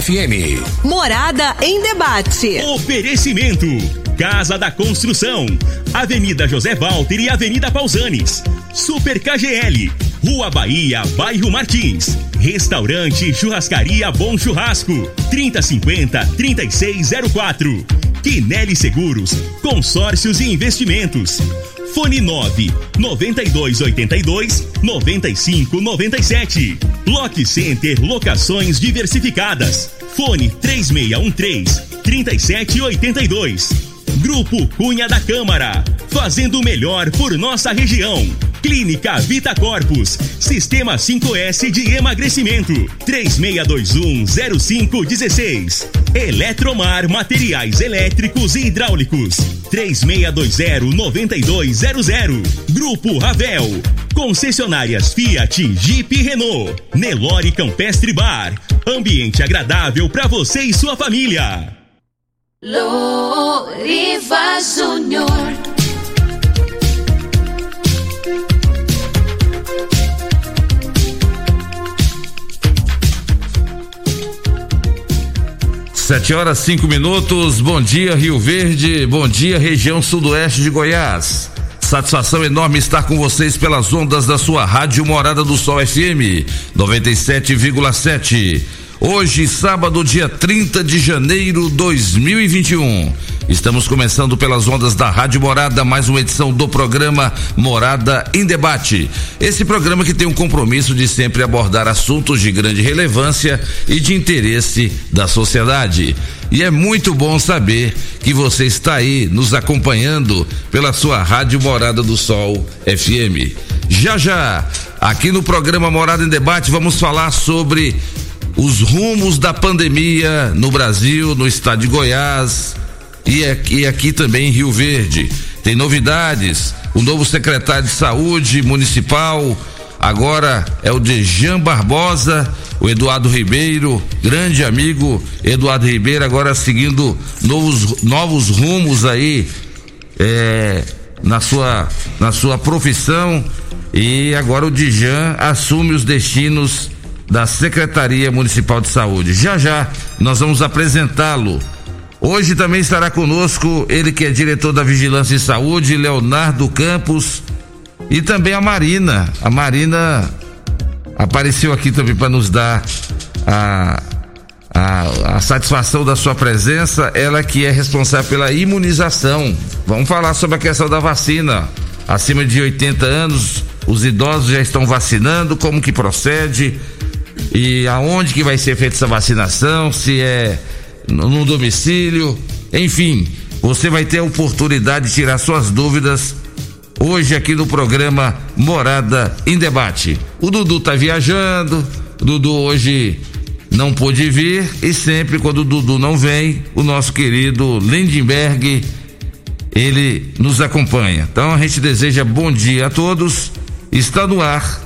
FM. Morada em debate. Oferecimento. Casa da Construção. Avenida José Walter e Avenida Pausanes. Super KGL. Rua Bahia, Bairro Martins. Restaurante Churrascaria Bom Churrasco. 3050-3604. Quinelli Seguros. Consórcios e Investimentos. Fone 9 9282 9597. Lock Center Locações Diversificadas. Fone 3613 3782. Grupo Cunha da Câmara. Fazendo o melhor por nossa região. Clínica Vita Corpus. Sistema 5S de emagrecimento. 36210516. Eletromar Materiais Elétricos e Hidráulicos. 36209200. Grupo Ravel. Concessionárias Fiat, Jeep e Renault. Nelore Campestre Bar. Ambiente agradável para você e sua família. Loriva Júnior. Sete horas cinco minutos. Bom dia, Rio Verde. Bom dia, região sudoeste de Goiás. Satisfação enorme estar com vocês pelas ondas da sua rádio Morada do Sol FM 97,7. Hoje, sábado, dia 30 de janeiro 2021. Estamos começando pelas ondas da Rádio Morada, mais uma edição do programa Morada em Debate. Esse programa que tem um compromisso de sempre abordar assuntos de grande relevância e de interesse da sociedade. E é muito bom saber que você está aí nos acompanhando pela sua Rádio Morada do Sol FM. Já já, aqui no programa Morada em Debate, vamos falar sobre os rumos da pandemia no Brasil, no estado de Goiás e aqui, e aqui também em Rio Verde. Tem novidades. O novo secretário de Saúde Municipal agora é o Dejan Barbosa, o Eduardo Ribeiro, grande amigo Eduardo Ribeiro, agora seguindo novos, novos rumos aí é, na, sua, na sua profissão. E agora o Dijan assume os destinos da Secretaria Municipal de Saúde. Já já nós vamos apresentá-lo. Hoje também estará conosco ele que é diretor da Vigilância em Saúde, Leonardo Campos, e também a Marina. A Marina apareceu aqui também para nos dar a, a, a, satisfação da sua presença. Ela que é responsável pela imunização. Vamos falar sobre a questão da vacina. Acima de 80 anos, os idosos já estão vacinando, como que procede? E aonde que vai ser feita essa vacinação, se é no domicílio, enfim, você vai ter a oportunidade de tirar suas dúvidas hoje aqui no programa Morada em Debate. O Dudu tá viajando, o Dudu hoje não pôde vir e sempre quando o Dudu não vem, o nosso querido Lindenberg ele nos acompanha. Então a gente deseja bom dia a todos. Está no ar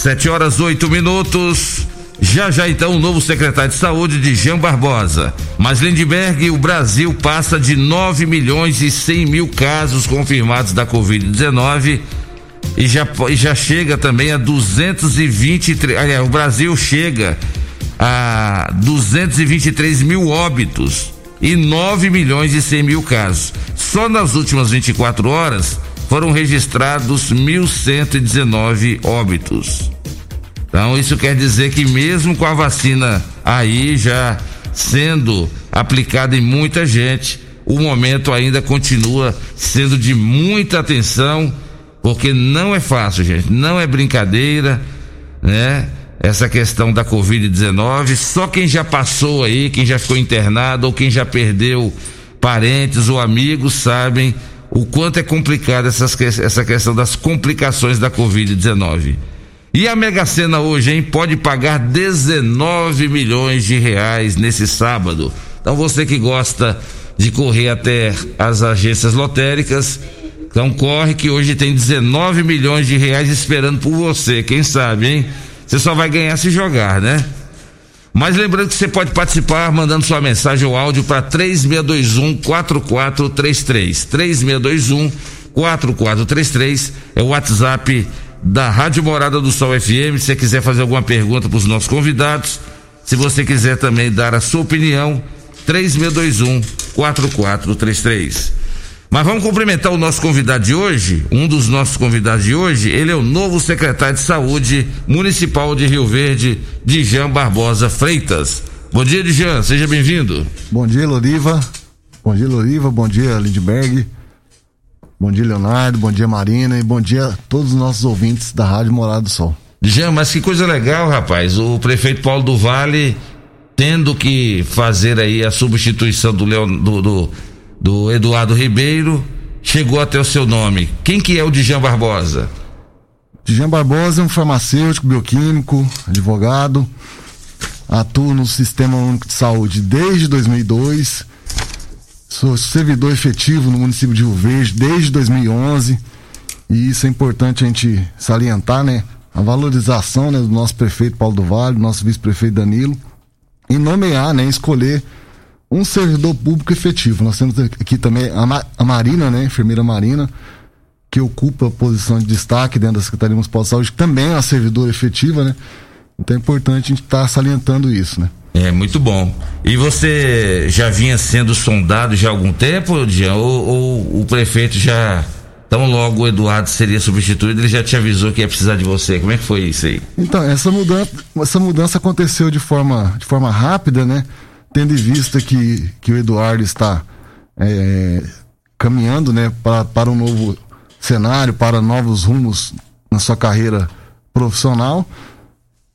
Sete horas oito minutos. Já já então o novo secretário de saúde de Jean Barbosa. Mas Lindbergh, o Brasil passa de 9 milhões e 100 mil casos confirmados da Covid-19 e já, e já chega também a 223. Aliás, o Brasil chega a 223 mil óbitos e 9 milhões e 100 mil casos. Só nas últimas 24 horas foram registrados 1.119 óbitos. Então, isso quer dizer que, mesmo com a vacina aí já sendo aplicada em muita gente, o momento ainda continua sendo de muita atenção, porque não é fácil, gente, não é brincadeira, né? Essa questão da Covid-19, só quem já passou aí, quem já ficou internado ou quem já perdeu parentes ou amigos sabem o quanto é complicada essa questão das complicações da Covid-19. E a Mega Sena hoje, hein? Pode pagar 19 milhões de reais nesse sábado. Então você que gosta de correr até as agências lotéricas, então corre que hoje tem 19 milhões de reais esperando por você, quem sabe, hein? Você só vai ganhar se jogar, né? Mas lembrando que você pode participar mandando sua mensagem ou áudio para 3621 4433. 3621 4433 é o WhatsApp da Rádio Morada do Sol FM. Se você quiser fazer alguma pergunta para os nossos convidados, se você quiser também dar a sua opinião, 3621 4433. Mas vamos cumprimentar o nosso convidado de hoje. Um dos nossos convidados de hoje, ele é o novo secretário de Saúde Municipal de Rio Verde, Dijan Barbosa Freitas. Bom dia, Dijan, seja bem-vindo. Bom dia, Loriva. Bom dia, Loriva. Bom dia, Lindberg. Bom dia, Leonardo. Bom dia, Marina. E bom dia a todos os nossos ouvintes da Rádio Morada do Sol. Dijan, mas que coisa legal, rapaz. O prefeito Paulo do Vale tendo que fazer aí a substituição do, Leon, do, do do Eduardo Ribeiro chegou até o seu nome. Quem que é o Dijan Barbosa? Dijan Barbosa é um farmacêutico, bioquímico, advogado, atuo no Sistema Único de Saúde desde 2002, sou servidor efetivo no município de Rio Verde desde 2011 e isso é importante a gente salientar, né? A valorização né, do nosso prefeito Paulo do Vale, do nosso vice-prefeito Danilo, e nomear, né, escolher um servidor público efetivo. Nós temos aqui também a, Ma a Marina, né, a enfermeira Marina, que ocupa a posição de destaque dentro da Secretaria Municipal de Saúde, que também é uma servidora efetiva, né? Então é importante a gente estar tá salientando isso, né? É, muito bom. E você já vinha sendo sondado já há algum tempo, Dian? Ou, ou o prefeito já, tão logo o Eduardo seria substituído, ele já te avisou que ia precisar de você? Como é que foi isso aí? Então, essa mudança, essa mudança aconteceu de forma, de forma rápida, né? Tendo em vista que, que o Eduardo está é, caminhando né, para, para um novo cenário, para novos rumos na sua carreira profissional.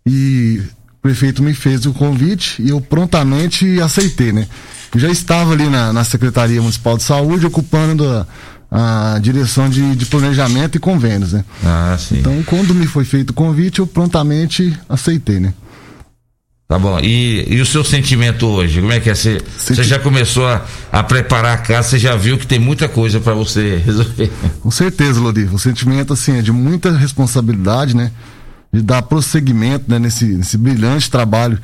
E o prefeito me fez o convite e eu prontamente aceitei, né? Eu já estava ali na, na Secretaria Municipal de Saúde ocupando a, a direção de, de, planejamento e convênios, né? Ah, sim. Então, quando me foi feito o convite, eu prontamente aceitei, né? Tá bom. E, e o seu sentimento hoje? Como é que é? Você, Senti... já começou a, a, preparar a casa, você já viu que tem muita coisa para você resolver. Com certeza, Lodivo. O sentimento, assim, é de muita responsabilidade, né? De dar prosseguimento né? nesse, nesse brilhante trabalho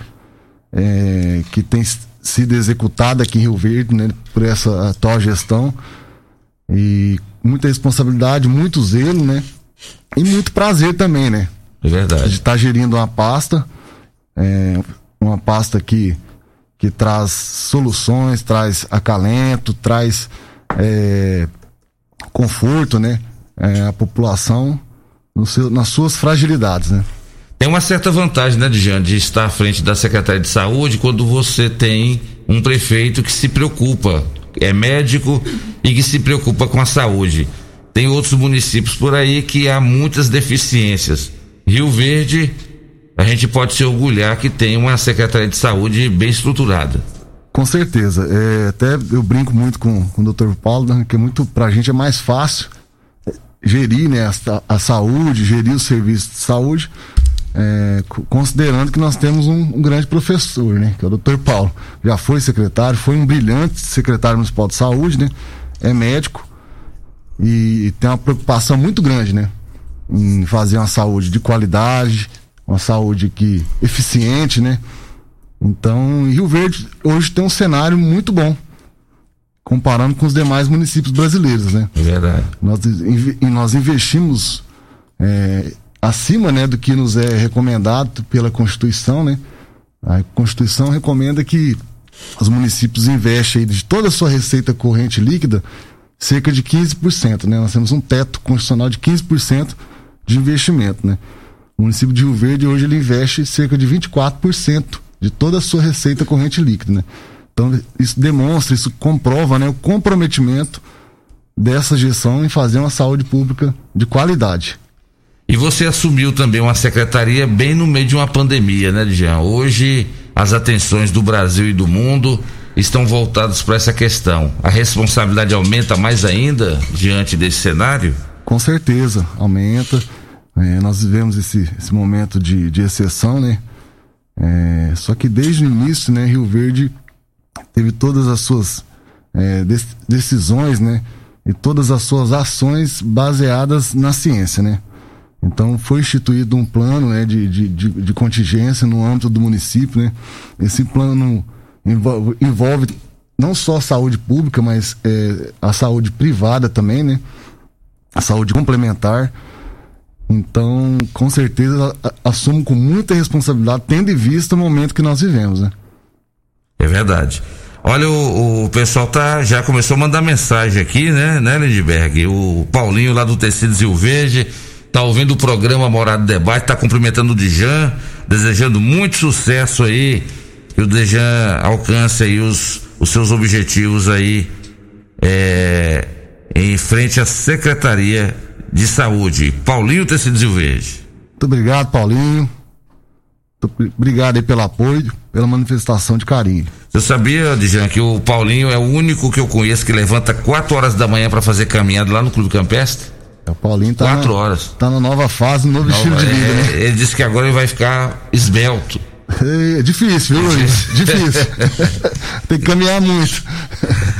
é, que tem sido executado aqui em Rio Verde, né? Por essa atual gestão. E muita responsabilidade, muito zelo, né? E muito prazer também, né? É verdade. De estar tá gerindo uma pasta é, uma pasta que, que traz soluções, traz acalento, traz é, conforto, né? É, a população seu, nas suas fragilidades, né? Tem uma certa vantagem, né, Dijan, de estar à frente da Secretaria de Saúde quando você tem um prefeito que se preocupa, é médico e que se preocupa com a saúde. Tem outros municípios por aí que há muitas deficiências. Rio Verde a gente pode se orgulhar que tem uma Secretaria de Saúde bem estruturada. Com certeza. É, até eu brinco muito com, com o Dr. Paulo, né, que é muito, pra gente é mais fácil gerir né, a, a saúde, gerir os serviços de saúde, é, considerando que nós temos um, um, grande professor, né, que é o Dr. Paulo. Já foi secretário, foi um brilhante secretário municipal de saúde, né, é médico e tem uma preocupação muito grande, né, em fazer uma saúde de qualidade, uma saúde que eficiente, né? Então, Rio Verde hoje tem um cenário muito bom, comparando com os demais municípios brasileiros, né? É verdade. Nós, nós investimos é, acima, né, do que nos é recomendado pela Constituição, né? A Constituição recomenda que os municípios investem de toda a sua receita corrente líquida cerca de 15%, né? Nós temos um teto constitucional de 15% de investimento, né? O município de Rio Verde hoje ele investe cerca de 24% de toda a sua receita corrente líquida, né? Então isso demonstra, isso comprova, né, o comprometimento dessa gestão em fazer uma saúde pública de qualidade. E você assumiu também uma secretaria bem no meio de uma pandemia, né, Jean? Hoje as atenções do Brasil e do mundo estão voltadas para essa questão. A responsabilidade aumenta mais ainda diante desse cenário? Com certeza, aumenta É, nós vivemos esse, esse momento de, de exceção, né? É, só que desde o início, né, Rio Verde teve todas as suas é, decisões, né? E todas as suas ações baseadas na ciência, né? Então foi instituído um plano né, de, de, de, de contingência no âmbito do município, né? Esse plano envolve, envolve não só a saúde pública, mas é, a saúde privada também, né? A saúde complementar. Então, com certeza, assumo com muita responsabilidade, tendo em vista o momento que nós vivemos, né? É verdade. Olha, o, o, pessoal tá, já começou a mandar mensagem aqui, né, né? O Paulinho lá do Tecido Zil Verde tá ouvindo o programa Morado Debate, tá cumprimentando o Dijan, desejando muito sucesso aí, que o Dijan alcance aí os, os seus objetivos aí é, em frente à Secretaria de Saúde. Paulinho Tecidos Verde. Muito obrigado, Paulinho. Obrigado aí pelo apoio, pela manifestação de carinho. Você sabia, Dijan, que o Paulinho é o único que eu conheço que levanta 4 horas da manhã para fazer caminhada lá no Clube Campestre? O Paulinho tá. Quatro na, horas. Tá na nova fase, no novo Nova, estilo de vida, é, né? Ele disse que agora ele vai ficar esbelto. É difícil, viu, Luiz? difícil. Tem que caminhar muito.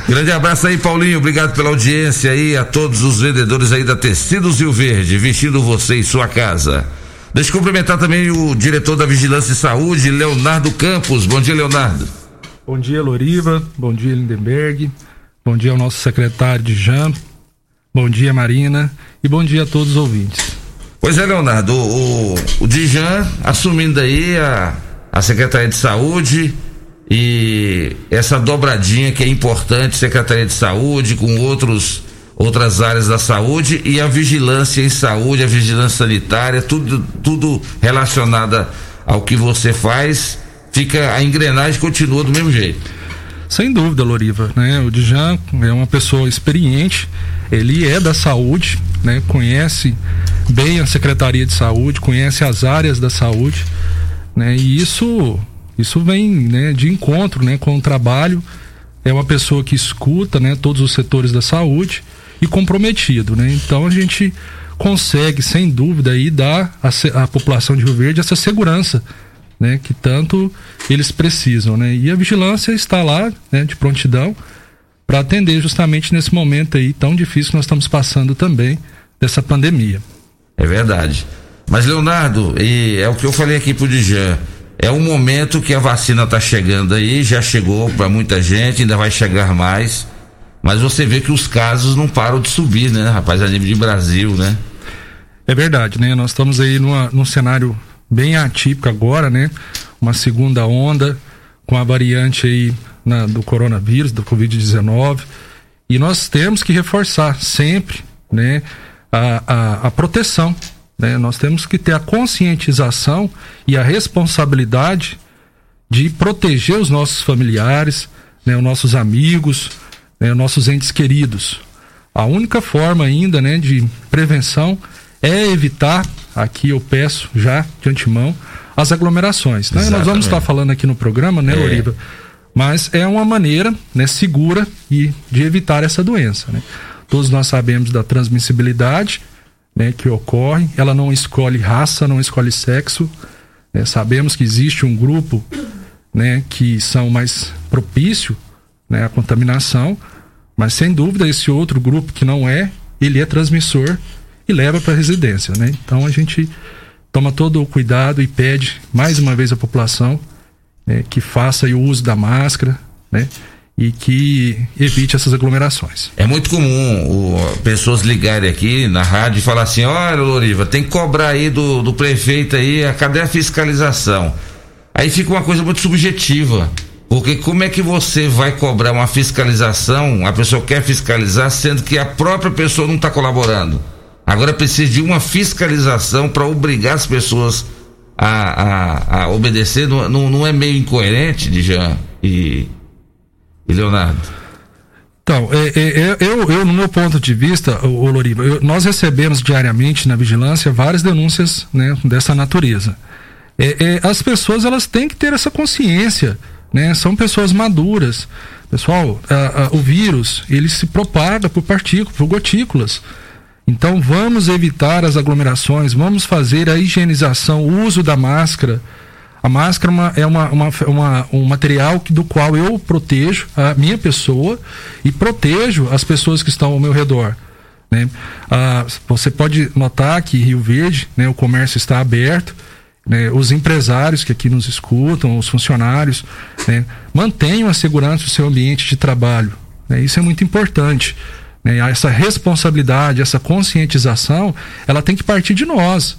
Grande abraço aí, Paulinho. Obrigado pela audiência aí, a todos os vendedores aí da Tecidos Rio Verde, vestindo você em sua casa. Deixa eu cumprimentar também o diretor da Vigilância e Saúde, Leonardo Campos. Bom dia, Leonardo. Bom dia, Loriva. Bom dia, Lindenberg. Bom dia ao nosso secretário de Jam. Bom dia, Marina. E bom dia a todos os ouvintes. Pois é, Leonardo, o, o, o Dijan assumindo aí a, a Secretaria de Saúde e essa dobradinha que é importante, Secretaria de Saúde com outros outras áreas da saúde e a vigilância em saúde, a vigilância sanitária, tudo tudo relacionada ao que você faz, fica a engrenagem continua do mesmo jeito. Sem dúvida, Loriva, né? O Dijan é uma pessoa experiente, ele é da saúde, né? Conhece bem a Secretaria de Saúde, conhece as áreas da saúde, né? E isso isso vem, né, de encontro, né, com o trabalho. É uma pessoa que escuta, né, todos os setores da saúde e comprometido, né? Então a gente consegue, sem dúvida, aí dar à população de Rio Verde essa segurança né, que tanto eles precisam, né? E a vigilância está lá, né, de prontidão para atender justamente nesse momento aí tão difícil que nós estamos passando também dessa pandemia. É verdade. Mas Leonardo, é o que eu falei aqui pro Dijan, é um momento que a vacina está chegando aí, já chegou para muita gente, ainda vai chegar mais. Mas você vê que os casos não param de subir, né, rapaz, a nível de Brasil, né? É verdade, né? Nós estamos aí numa, num cenário bem atípico agora, né? Uma segunda onda com a variante aí na, do coronavírus, do Covid-19. E nós temos que reforçar sempre, né? A, a, a proteção, né? Nós temos que ter a conscientização e a responsabilidade de proteger os nossos familiares, né? Os nossos amigos, né? os nossos entes queridos. A única forma ainda, né? De prevenção é evitar, aqui eu peço já de antemão, as aglomerações. Né? Nós vamos estar falando aqui no programa, né, é. Mas é uma maneira né, segura e de evitar essa doença. Né? Todos nós sabemos da transmissibilidade né, que ocorre, ela não escolhe raça, não escolhe sexo. Né? Sabemos que existe um grupo né, que são mais propício né, à contaminação, mas sem dúvida esse outro grupo que não é, ele é transmissor e leva para a residência, né? Então a gente toma todo o cuidado e pede mais uma vez à população né, que faça o uso da máscara, né? E que evite essas aglomerações. É muito comum o, pessoas ligarem aqui na rádio e falar assim: olha, Loriva, tem que cobrar aí do, do prefeito aí, cadê a fiscalização? Aí fica uma coisa muito subjetiva. Porque como é que você vai cobrar uma fiscalização, a pessoa quer fiscalizar, sendo que a própria pessoa não está colaborando? Agora precisa de uma fiscalização para obrigar as pessoas a, a, a obedecer. Não, não, não, é meio incoerente, Dijan e, Leonardo? Então, é, é, é, eu, eu, no meu ponto de vista, o, nós recebemos diariamente na vigilância várias denúncias né, dessa natureza. As pessoas elas têm que ter essa consciência, né? São pessoas maduras. Pessoal, a, a, o vírus ele se propaga por partículas, por gotículas. Então vamos evitar as aglomerações, vamos fazer a higienização, o uso da máscara. A máscara é uma, uma, uma, um material que, do qual eu protejo a minha pessoa e protejo as pessoas que estão ao meu redor. Né? Ah, você pode notar que Rio Verde, né, o comércio está aberto, né, os empresários que aqui nos escutam, os funcionários, né, mantenham a segurança do seu ambiente de trabalho. Né, isso é muito importante. Né, essa responsabilidade, essa conscientização, ela tem que partir de nós.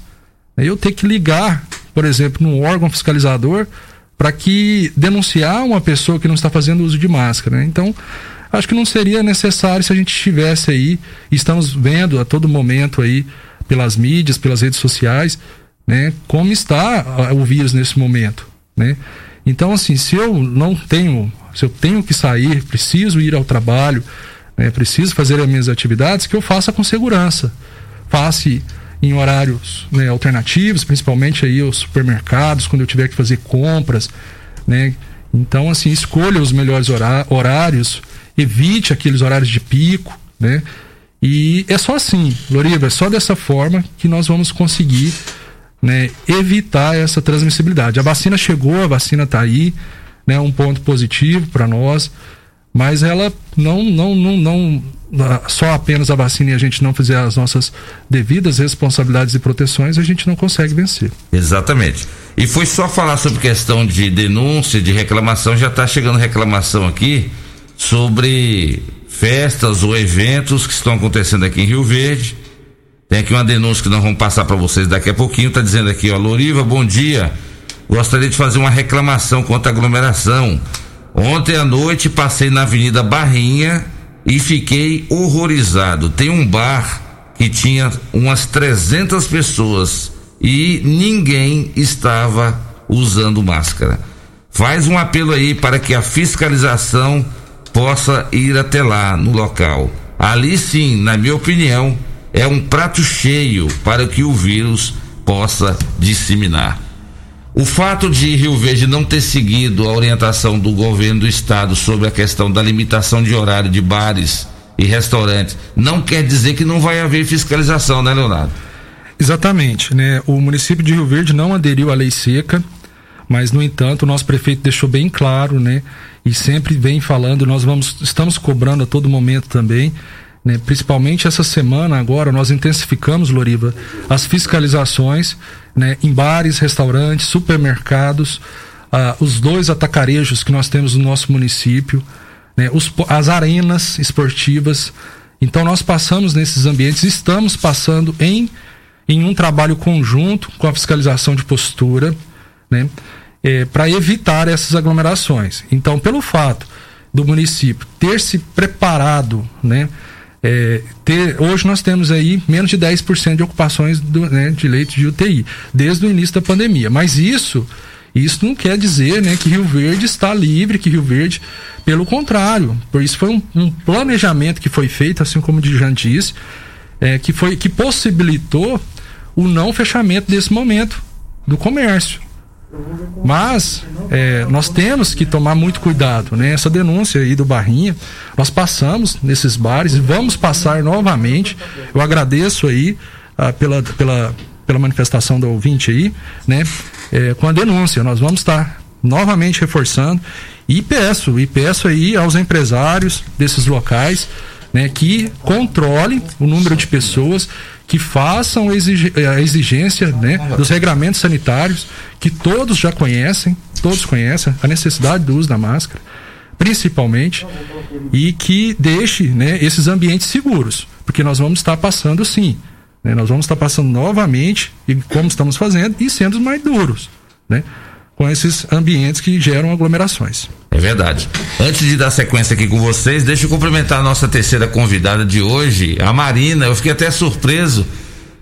Eu tenho que ligar, por exemplo, num órgão fiscalizador para que denunciar uma pessoa que não está fazendo uso de máscara. Né? Então, acho que não seria necessário se a gente estivesse aí, estamos vendo a todo momento aí pelas mídias, pelas redes sociais, né, como está o vírus nesse momento, né? Então, assim, se eu não tenho, se eu tenho que sair, preciso ir ao trabalho, né, preciso fazer as minhas atividades, que eu faça com segurança. Faça em horários né, alternativos, principalmente aí os supermercados, quando eu tiver que fazer compras, né? Então, assim, escolha os melhores horários, evite aqueles horários de pico, né? E é só assim, Loriva, é só dessa forma que nós vamos conseguir né, evitar essa transmissibilidade. A vacina chegou, a vacina está aí, né, um ponto positivo para nós, mas ela não, não, não, não, só apenas a vacina e a gente não fizer as nossas devidas responsabilidades e proteções, a gente não consegue vencer. Exatamente. E foi só falar sobre questão de denúncia, de reclamação, já está chegando reclamação aqui sobre festas ou eventos que estão acontecendo aqui em Rio Verde tem aqui uma denúncia que nós vamos passar para vocês daqui a pouquinho. Tá dizendo aqui, ó, Loriva, bom dia. Gostaria de fazer uma reclamação contra a aglomeração. Ontem à noite passei na Avenida Barrinha e fiquei horrorizado. Tem um bar que tinha umas 300 pessoas e ninguém estava usando máscara. Faz um apelo aí para que a fiscalização possa ir até lá no local. Ali sim, na minha opinião, é um prato cheio para que o vírus possa disseminar. O fato de Rio Verde não ter seguido a orientação do governo do estado sobre a questão da limitação de horário de bares e restaurantes não quer dizer que não vai haver fiscalização, né, Leonardo? Exatamente, né? O município de Rio Verde não aderiu à lei seca, mas no entanto o nosso prefeito deixou bem claro, né? E sempre vem falando, nós vamos estamos cobrando a todo momento também né? Principalmente essa semana agora nós intensificamos, Loriva, as fiscalizações né? em bares, restaurantes, supermercados, ah, os dois atacarejos que nós temos no nosso município, né? os, as arenas esportivas. Então nós passamos nesses ambientes, estamos passando em, em um trabalho conjunto com a fiscalização de postura, né? É, para evitar essas aglomerações. Então, pelo fato do município ter se preparado, né? É, ter, hoje nós temos aí menos de 10% de ocupações do, né, de leitos de UTI, desde o início da pandemia. Mas isso, isso não quer dizer né, que Rio Verde está livre, que Rio Verde, pelo contrário, por isso foi um, um planejamento que foi feito, assim como o Dijan disse, é, que, foi, que possibilitou o não fechamento desse momento do comércio. Mas é, nós temos que tomar muito cuidado, né? Essa denúncia aí do Barrinha, nós passamos nesses bares e vamos passar novamente. Eu agradeço aí ah, pela, pela, pela manifestação do ouvinte aí, né? É, com a denúncia, nós vamos estar novamente reforçando e peço, e peço aí aos empresários desses locais, né? Que controlem o número de pessoas que façam a exigência né, dos regramentos sanitários, que todos já conhecem, todos conhecem a necessidade do uso da máscara, principalmente, e que deixe né, esses ambientes seguros, porque nós vamos estar passando sim, né, nós vamos estar passando novamente, e como estamos fazendo, e sendo mais duros, né? Com esses ambientes que geram aglomerações. É verdade. Antes de dar sequência aqui com vocês, deixa eu cumprimentar a nossa terceira convidada de hoje, a Marina. Eu fiquei até surpreso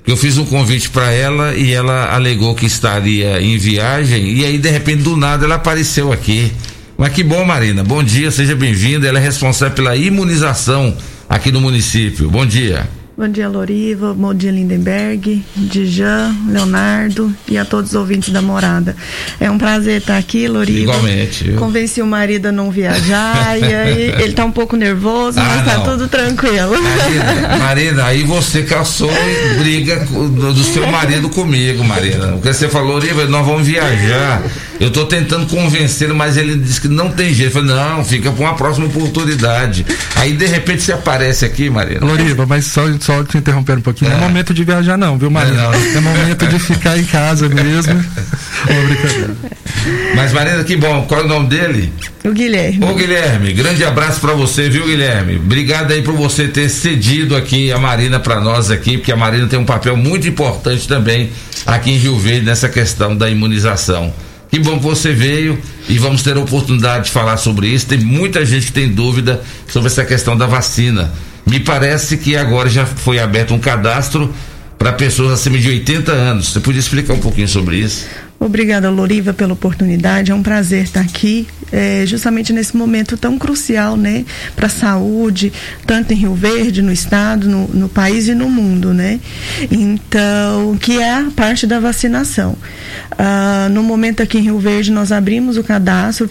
que eu fiz um convite para ela e ela alegou que estaria em viagem e aí de repente do nada ela apareceu aqui. Mas que bom, Marina. Bom dia, seja bem-vinda. Ela é responsável pela imunização aqui no município. Bom dia. Bom dia, Loriva. Bom dia, Lindenberg, Dijan, Leonardo e a todos os ouvintes da morada. É um prazer estar aqui, Loriva. Igualmente. Convenci o marido a não viajar e aí ele está um pouco nervoso, ah, mas está tudo tranquilo. Marina, Marina, aí você caçou e briga do, do seu marido comigo, Marina. Porque você falou, Loriva, nós vamos viajar. Eu estou tentando convencê-lo, mas ele disse que não tem jeito. Eu falei, não, fica para uma próxima oportunidade. Aí de repente você aparece aqui, Marina. Loriva, mas só, só te interromper um pouquinho. É. Não é momento de viajar, não, viu, Marina? Não, não. É momento de ficar em casa mesmo. Mas, Marina, que bom. Qual é o nome dele? O Guilherme. Ô, Guilherme, grande abraço para você, viu, Guilherme? Obrigado aí por você ter cedido aqui a Marina para nós aqui, porque a Marina tem um papel muito importante também aqui em Rio Verde nessa questão da imunização. Que bom que você veio e vamos ter a oportunidade de falar sobre isso. Tem muita gente que tem dúvida sobre essa questão da vacina. Me parece que agora já foi aberto um cadastro para pessoas acima de 80 anos. Você podia explicar um pouquinho sobre isso? Obrigada, Loriva, pela oportunidade. É um prazer estar aqui, é, justamente nesse momento tão crucial, né, para a saúde, tanto em Rio Verde, no estado, no, no, país e no mundo, né? Então, que é a parte da vacinação. Ah, no momento aqui em Rio Verde, nós abrimos o cadastro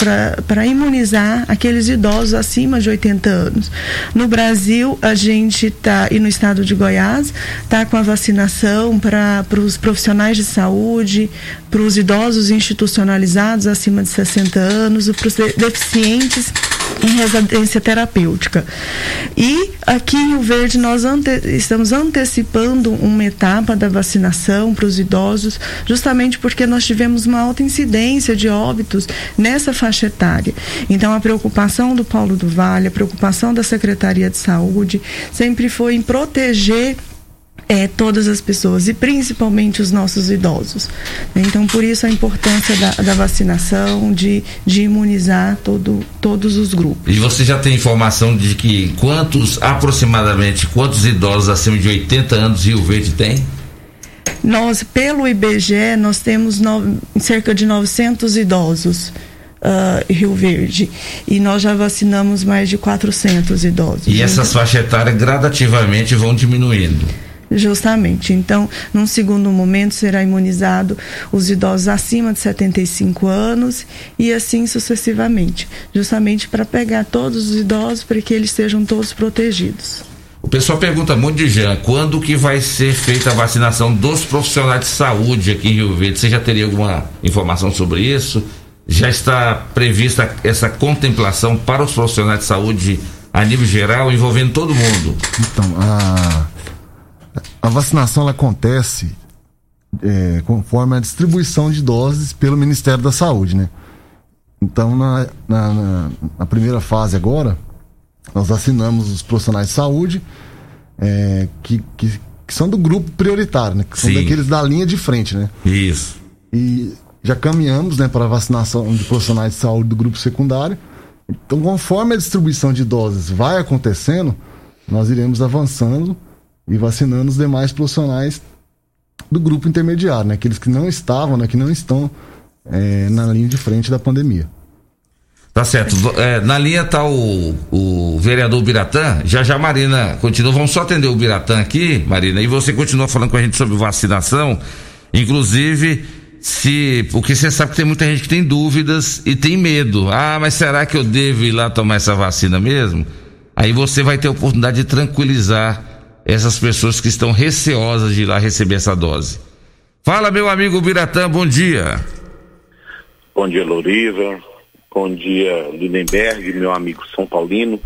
para imunizar aqueles idosos acima de 80 anos. No Brasil, a gente está, e no estado de Goiás, está com a vacinação para os profissionais de saúde, para os idosos institucionalizados acima de 60 anos e para os deficientes em residência terapêutica. E aqui em Rio Verde nós ante estamos antecipando uma etapa da vacinação para os idosos, justamente porque nós tivemos uma alta incidência de óbitos nessa faixa etária. Então a preocupação do Paulo do Vale, a preocupação da Secretaria de Saúde sempre foi em proteger é, todas as pessoas e principalmente os nossos idosos. Então, por isso a importância da, da vacinação, de, de imunizar todo, todos os grupos. E você já tem informação de que quantos, aproximadamente, quantos idosos acima de 80 anos Rio Verde tem? Nós, pelo IBGE, nós temos no, cerca de 900 idosos. Uh, Rio Verde. E nós já vacinamos mais de 400 idosos. E essas faixas etárias gradativamente vão diminuindo. Justamente. Então, num segundo momento, será imunizado os idosos acima de 75 anos e assim sucessivamente, justamente para pegar todos os idosos para que eles sejam todos protegidos. O pessoal pergunta muito de Jean, quando que vai ser feita a vacinação dos profissionais de saúde aqui em Rio Verde? Você já teria alguma informação sobre isso? Já está prevista essa contemplação para os profissionais de saúde a nível geral, envolvendo todo mundo? Então, a a vacinação ela acontece é, conforme a distribuição de doses pelo Ministério da Saúde, né? Então, na, na, na, na primeira fase agora, nós vacinamos os profissionais de saúde é, que, que, que, são do grupo prioritário, né? Que são Sim. daqueles da linha de frente, né? Isso. E já caminhamos, né, para a vacinação de profissionais de saúde do grupo secundário. Então, conforme a distribuição de doses vai acontecendo, nós iremos avançando e vacinando os demais profissionais do grupo intermediário, né? aqueles que não estavam, né? que não estão é, na linha de frente da pandemia. Tá certo. É, na linha tá o, o vereador Biratã. Já já Marina continua. Vamos só atender o Biratã aqui, Marina. E você continua falando com a gente sobre vacinação. Inclusive, se. Porque você sabe que tem muita gente que tem dúvidas e tem medo. Ah, mas será que eu devo ir lá tomar essa vacina mesmo? Aí você vai ter a oportunidade de tranquilizar essas pessoas que estão receosas de ir lá receber essa dose. Fala, meu amigo Biratã, bom dia. Bom dia, Loriva. Bom dia, Lindenberg, meu amigo São Paulino.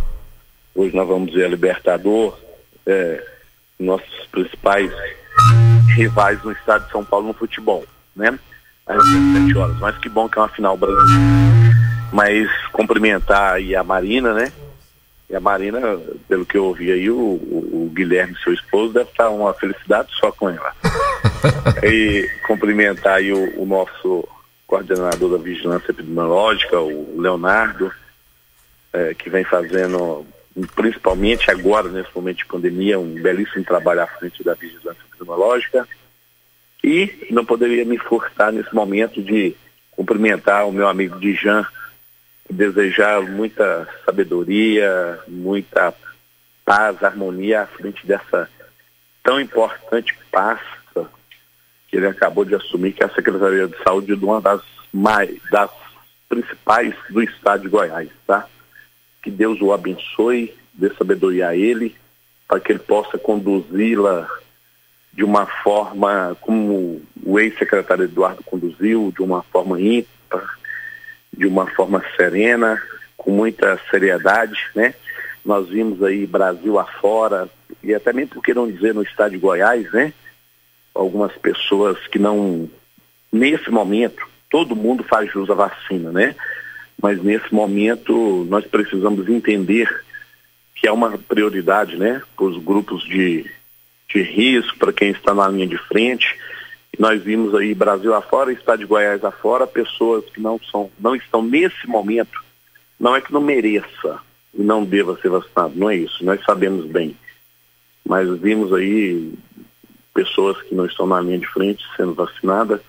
Hoje nós vamos ver a Libertador, é, nossos principais rivais no estado de São Paulo no futebol, né? Às 17 horas. Mas que bom que é uma final brasileira. Mas cumprimentar aí a Marina, né? E a Marina, pelo que eu ouvi aí, o, o, o Guilherme, seu esposo, deve estar uma felicidade só com ela. e cumprimentar aí o, o, nosso coordenador da Vigilância Epidemiológica, o Leonardo, é, que vem fazendo, principalmente agora, nesse momento de pandemia, um belíssimo trabalho à frente da Vigilância Epidemiológica. E não poderia me furtar nesse momento de cumprimentar o meu amigo Dijan, desejar muita sabedoria, muita paz, harmonia à frente dessa tão importante passa que ele acabou de assumir, que é a Secretaria de Saúde de uma das mais das principais do estado de Goiás, tá? Que Deus o abençoe, dê sabedoria a ele, para que ele possa conduzi-la de uma forma como o ex-secretário Eduardo conduziu, de uma forma ímpar, de uma forma serena, com muita seriedade, né? Nós vimos aí Brasil afora, e até mesmo por que não dizer no estado de Goiás, né? Algumas pessoas que não, nesse momento, todo mundo faz jus à vacina, né? Mas nesse momento nós precisamos entender que é uma prioridade, né? Para os grupos de, de risco, para quem está na linha de frente. Nós vimos aí Brasil afora, estado de Goiás afora, pessoas que não são, não estão nesse momento, não é que não mereça, e não deva ser vacinado. Não é isso, nós sabemos bem. Mas vimos aí pessoas que não estão na linha de frente sendo vacinadas,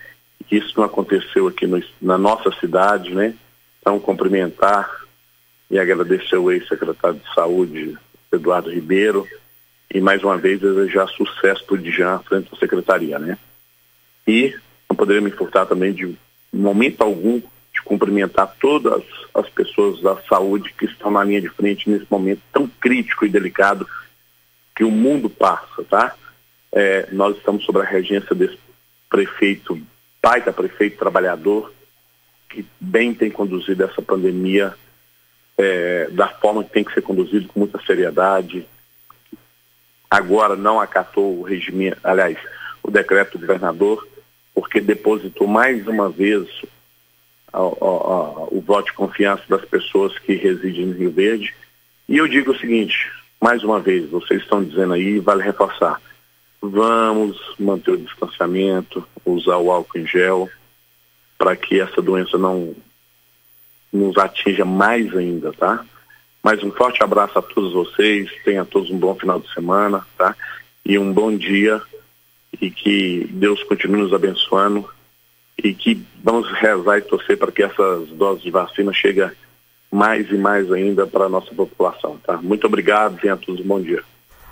e isso não aconteceu aqui no, na nossa cidade, né? Então, cumprimentar e agradecer ao ex-secretário de Saúde, Eduardo Ribeiro, e mais uma vez desejar sucesso para o Dijan frente à secretaria, né? E não poderia me furtar também de momento algum de cumprimentar todas as pessoas da saúde que estão na linha de frente nesse momento tão crítico e delicado que o mundo passa, tá? É, nós estamos sob a regência desse prefeito, pai da prefeito trabalhador, que bem tem conduzido essa pandemia é, da forma que tem que ser conduzido, com muita seriedade. Agora não acatou o regime, aliás, o decreto do governador, porque depositou mais uma vez o voto de confiança das pessoas que residem no Rio Verde. E eu digo o seguinte, mais uma vez, vocês estão dizendo aí, vale reforçar, vamos manter o distanciamento, usar o álcool em gel, para que essa doença não nos atinja mais ainda, tá? Mais um forte abraço a todos vocês, tenham todos um bom final de semana, tá? E um bom dia e que Deus continue nos abençoando e que vamos rezar e torcer para que essas doses de vacina cheguem mais e mais ainda para a nossa população. Tá? Muito obrigado, tenha todos um bom dia.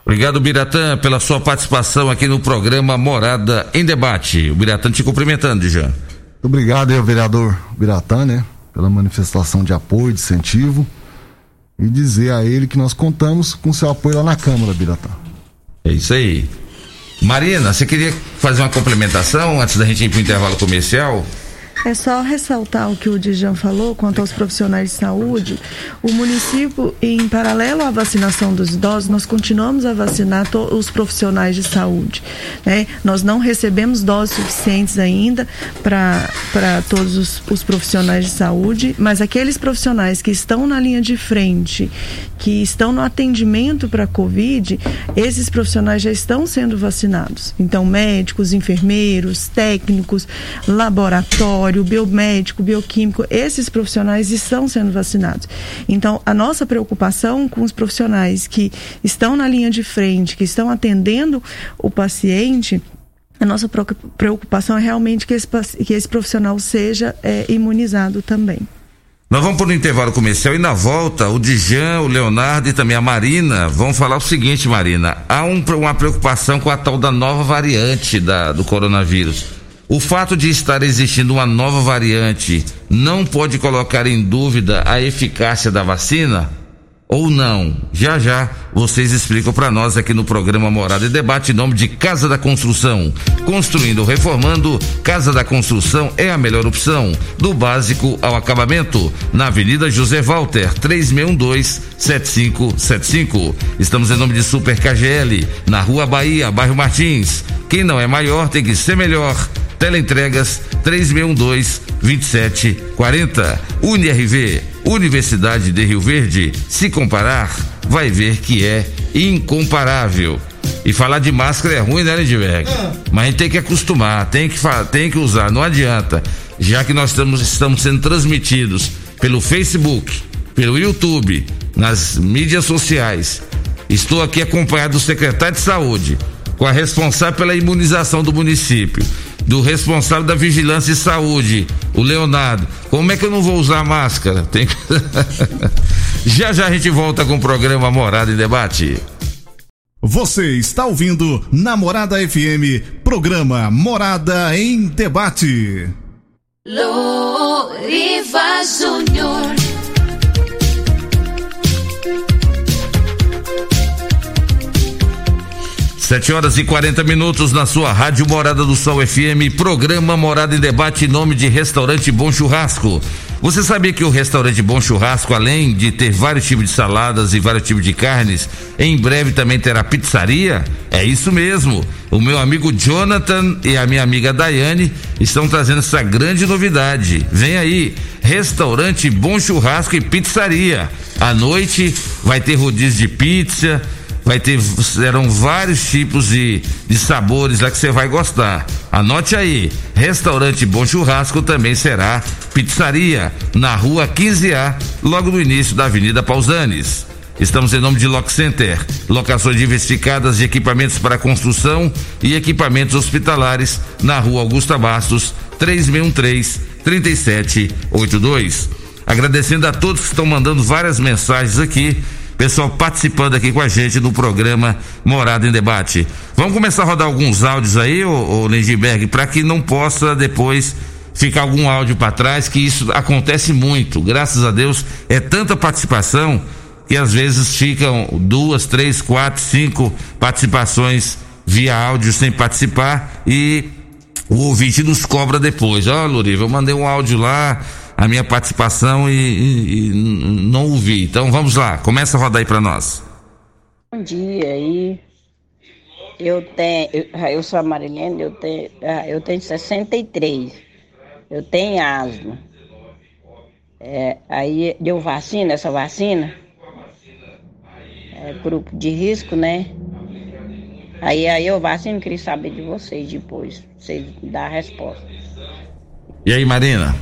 Obrigado, Biratã, pela sua participação aqui no programa Morada em Debate. O Biratã te cumprimentando, Jean. Muito obrigado aí vereador Biratã, né? Pela manifestação de apoio, de incentivo. E dizer a ele que nós contamos com seu apoio lá na Câmara, Biratã. É isso aí. Marina, você queria fazer uma complementação antes da gente ir para o intervalo comercial? É só ressaltar o que o Dijan falou quanto aos profissionais de saúde. O município, em paralelo à vacinação dos idosos, nós continuamos a vacinar os profissionais de saúde. Né? Nós não recebemos doses suficientes ainda para todos os, os profissionais de saúde, mas aqueles profissionais que estão na linha de frente, que estão no atendimento para a Covid, esses profissionais já estão sendo vacinados. Então, médicos, enfermeiros, técnicos, laboratórios laboratório, biomédico, bioquímico, esses profissionais estão sendo vacinados. Então, a nossa preocupação com os profissionais que estão na linha de frente, que estão atendendo o paciente, a nossa preocupação é realmente que esse, que esse profissional seja é, imunizado também. Nós vamos para o intervalo comercial e na volta o Dijan, o Leonardo e também a Marina vão falar o seguinte, Marina. Há um, uma preocupação com a tal da nova variante da, do coronavírus. O fato de estar existindo uma nova variante não pode colocar em dúvida a eficácia da vacina? Ou não? Já já vocês explicam para nós aqui no programa Morada e Debate em nome de Casa da Construção. Construindo reformando, Casa da Construção é a melhor opção. Do básico ao acabamento, na Avenida José Walter, 3612-7575. Estamos em nome de Super KGL, na Rua Bahia, bairro Martins. Quem não é maior tem que ser melhor. Teleentregas 3612-2740. UniRV, Universidade de Rio Verde. Se comparar, vai ver que é incomparável. E falar de máscara é ruim, né, Lindbergh? É. Mas a gente tem que acostumar, tem que, tem que usar, não adianta. Já que nós estamos, estamos sendo transmitidos pelo Facebook, pelo YouTube, nas mídias sociais. Estou aqui acompanhado do secretário de Saúde, com a responsável pela imunização do município do responsável da vigilância e saúde, o Leonardo. Como é que eu não vou usar máscara? Tem já já a gente volta com o programa Morada em Debate. Você está ouvindo Namorada FM, programa Morada em Debate. Loriva Júnior. Sete horas e 40 minutos na sua Rádio Morada do Sol FM, programa Morada em Debate em nome de Restaurante Bom Churrasco. Você sabia que o restaurante Bom Churrasco, além de ter vários tipos de saladas e vários tipos de carnes, em breve também terá pizzaria? É isso mesmo. O meu amigo Jonathan e a minha amiga Daiane estão trazendo essa grande novidade. Vem aí, restaurante Bom Churrasco e Pizzaria. À noite vai ter rodízio de pizza vai ter serão vários tipos de, de sabores lá que você vai gostar. Anote aí, restaurante Bom Churrasco também será pizzaria na rua 15A, logo no início da Avenida Pausanes. Estamos em nome de Lock Center, locações diversificadas de equipamentos para construção e equipamentos hospitalares na rua Augusta Bastos, 3613 3782. Agradecendo a todos que estão mandando várias mensagens aqui Pessoal participando aqui com a gente do programa Morada em Debate. Vamos começar a rodar alguns áudios aí, ô, ô Lindbergh, para que não possa depois ficar algum áudio para trás, que isso acontece muito. Graças a Deus, é tanta participação que às vezes ficam duas, três, quatro, cinco participações via áudio sem participar e o ouvinte nos cobra depois. Ó, oh, eu mandei um áudio lá, a minha participação e, e, e não ouvi. Então vamos lá, começa a rodar aí para nós. Bom dia aí. Eu tenho, eu, eu sou a Marilene, eu tenho, ah, eu tenho 63. Eu tenho asma. É, aí deu vacina, essa vacina. É grupo de risco, né? Aí, aí eu vacino, queria saber de vocês depois, vocês dar a resposta. E aí, Marina?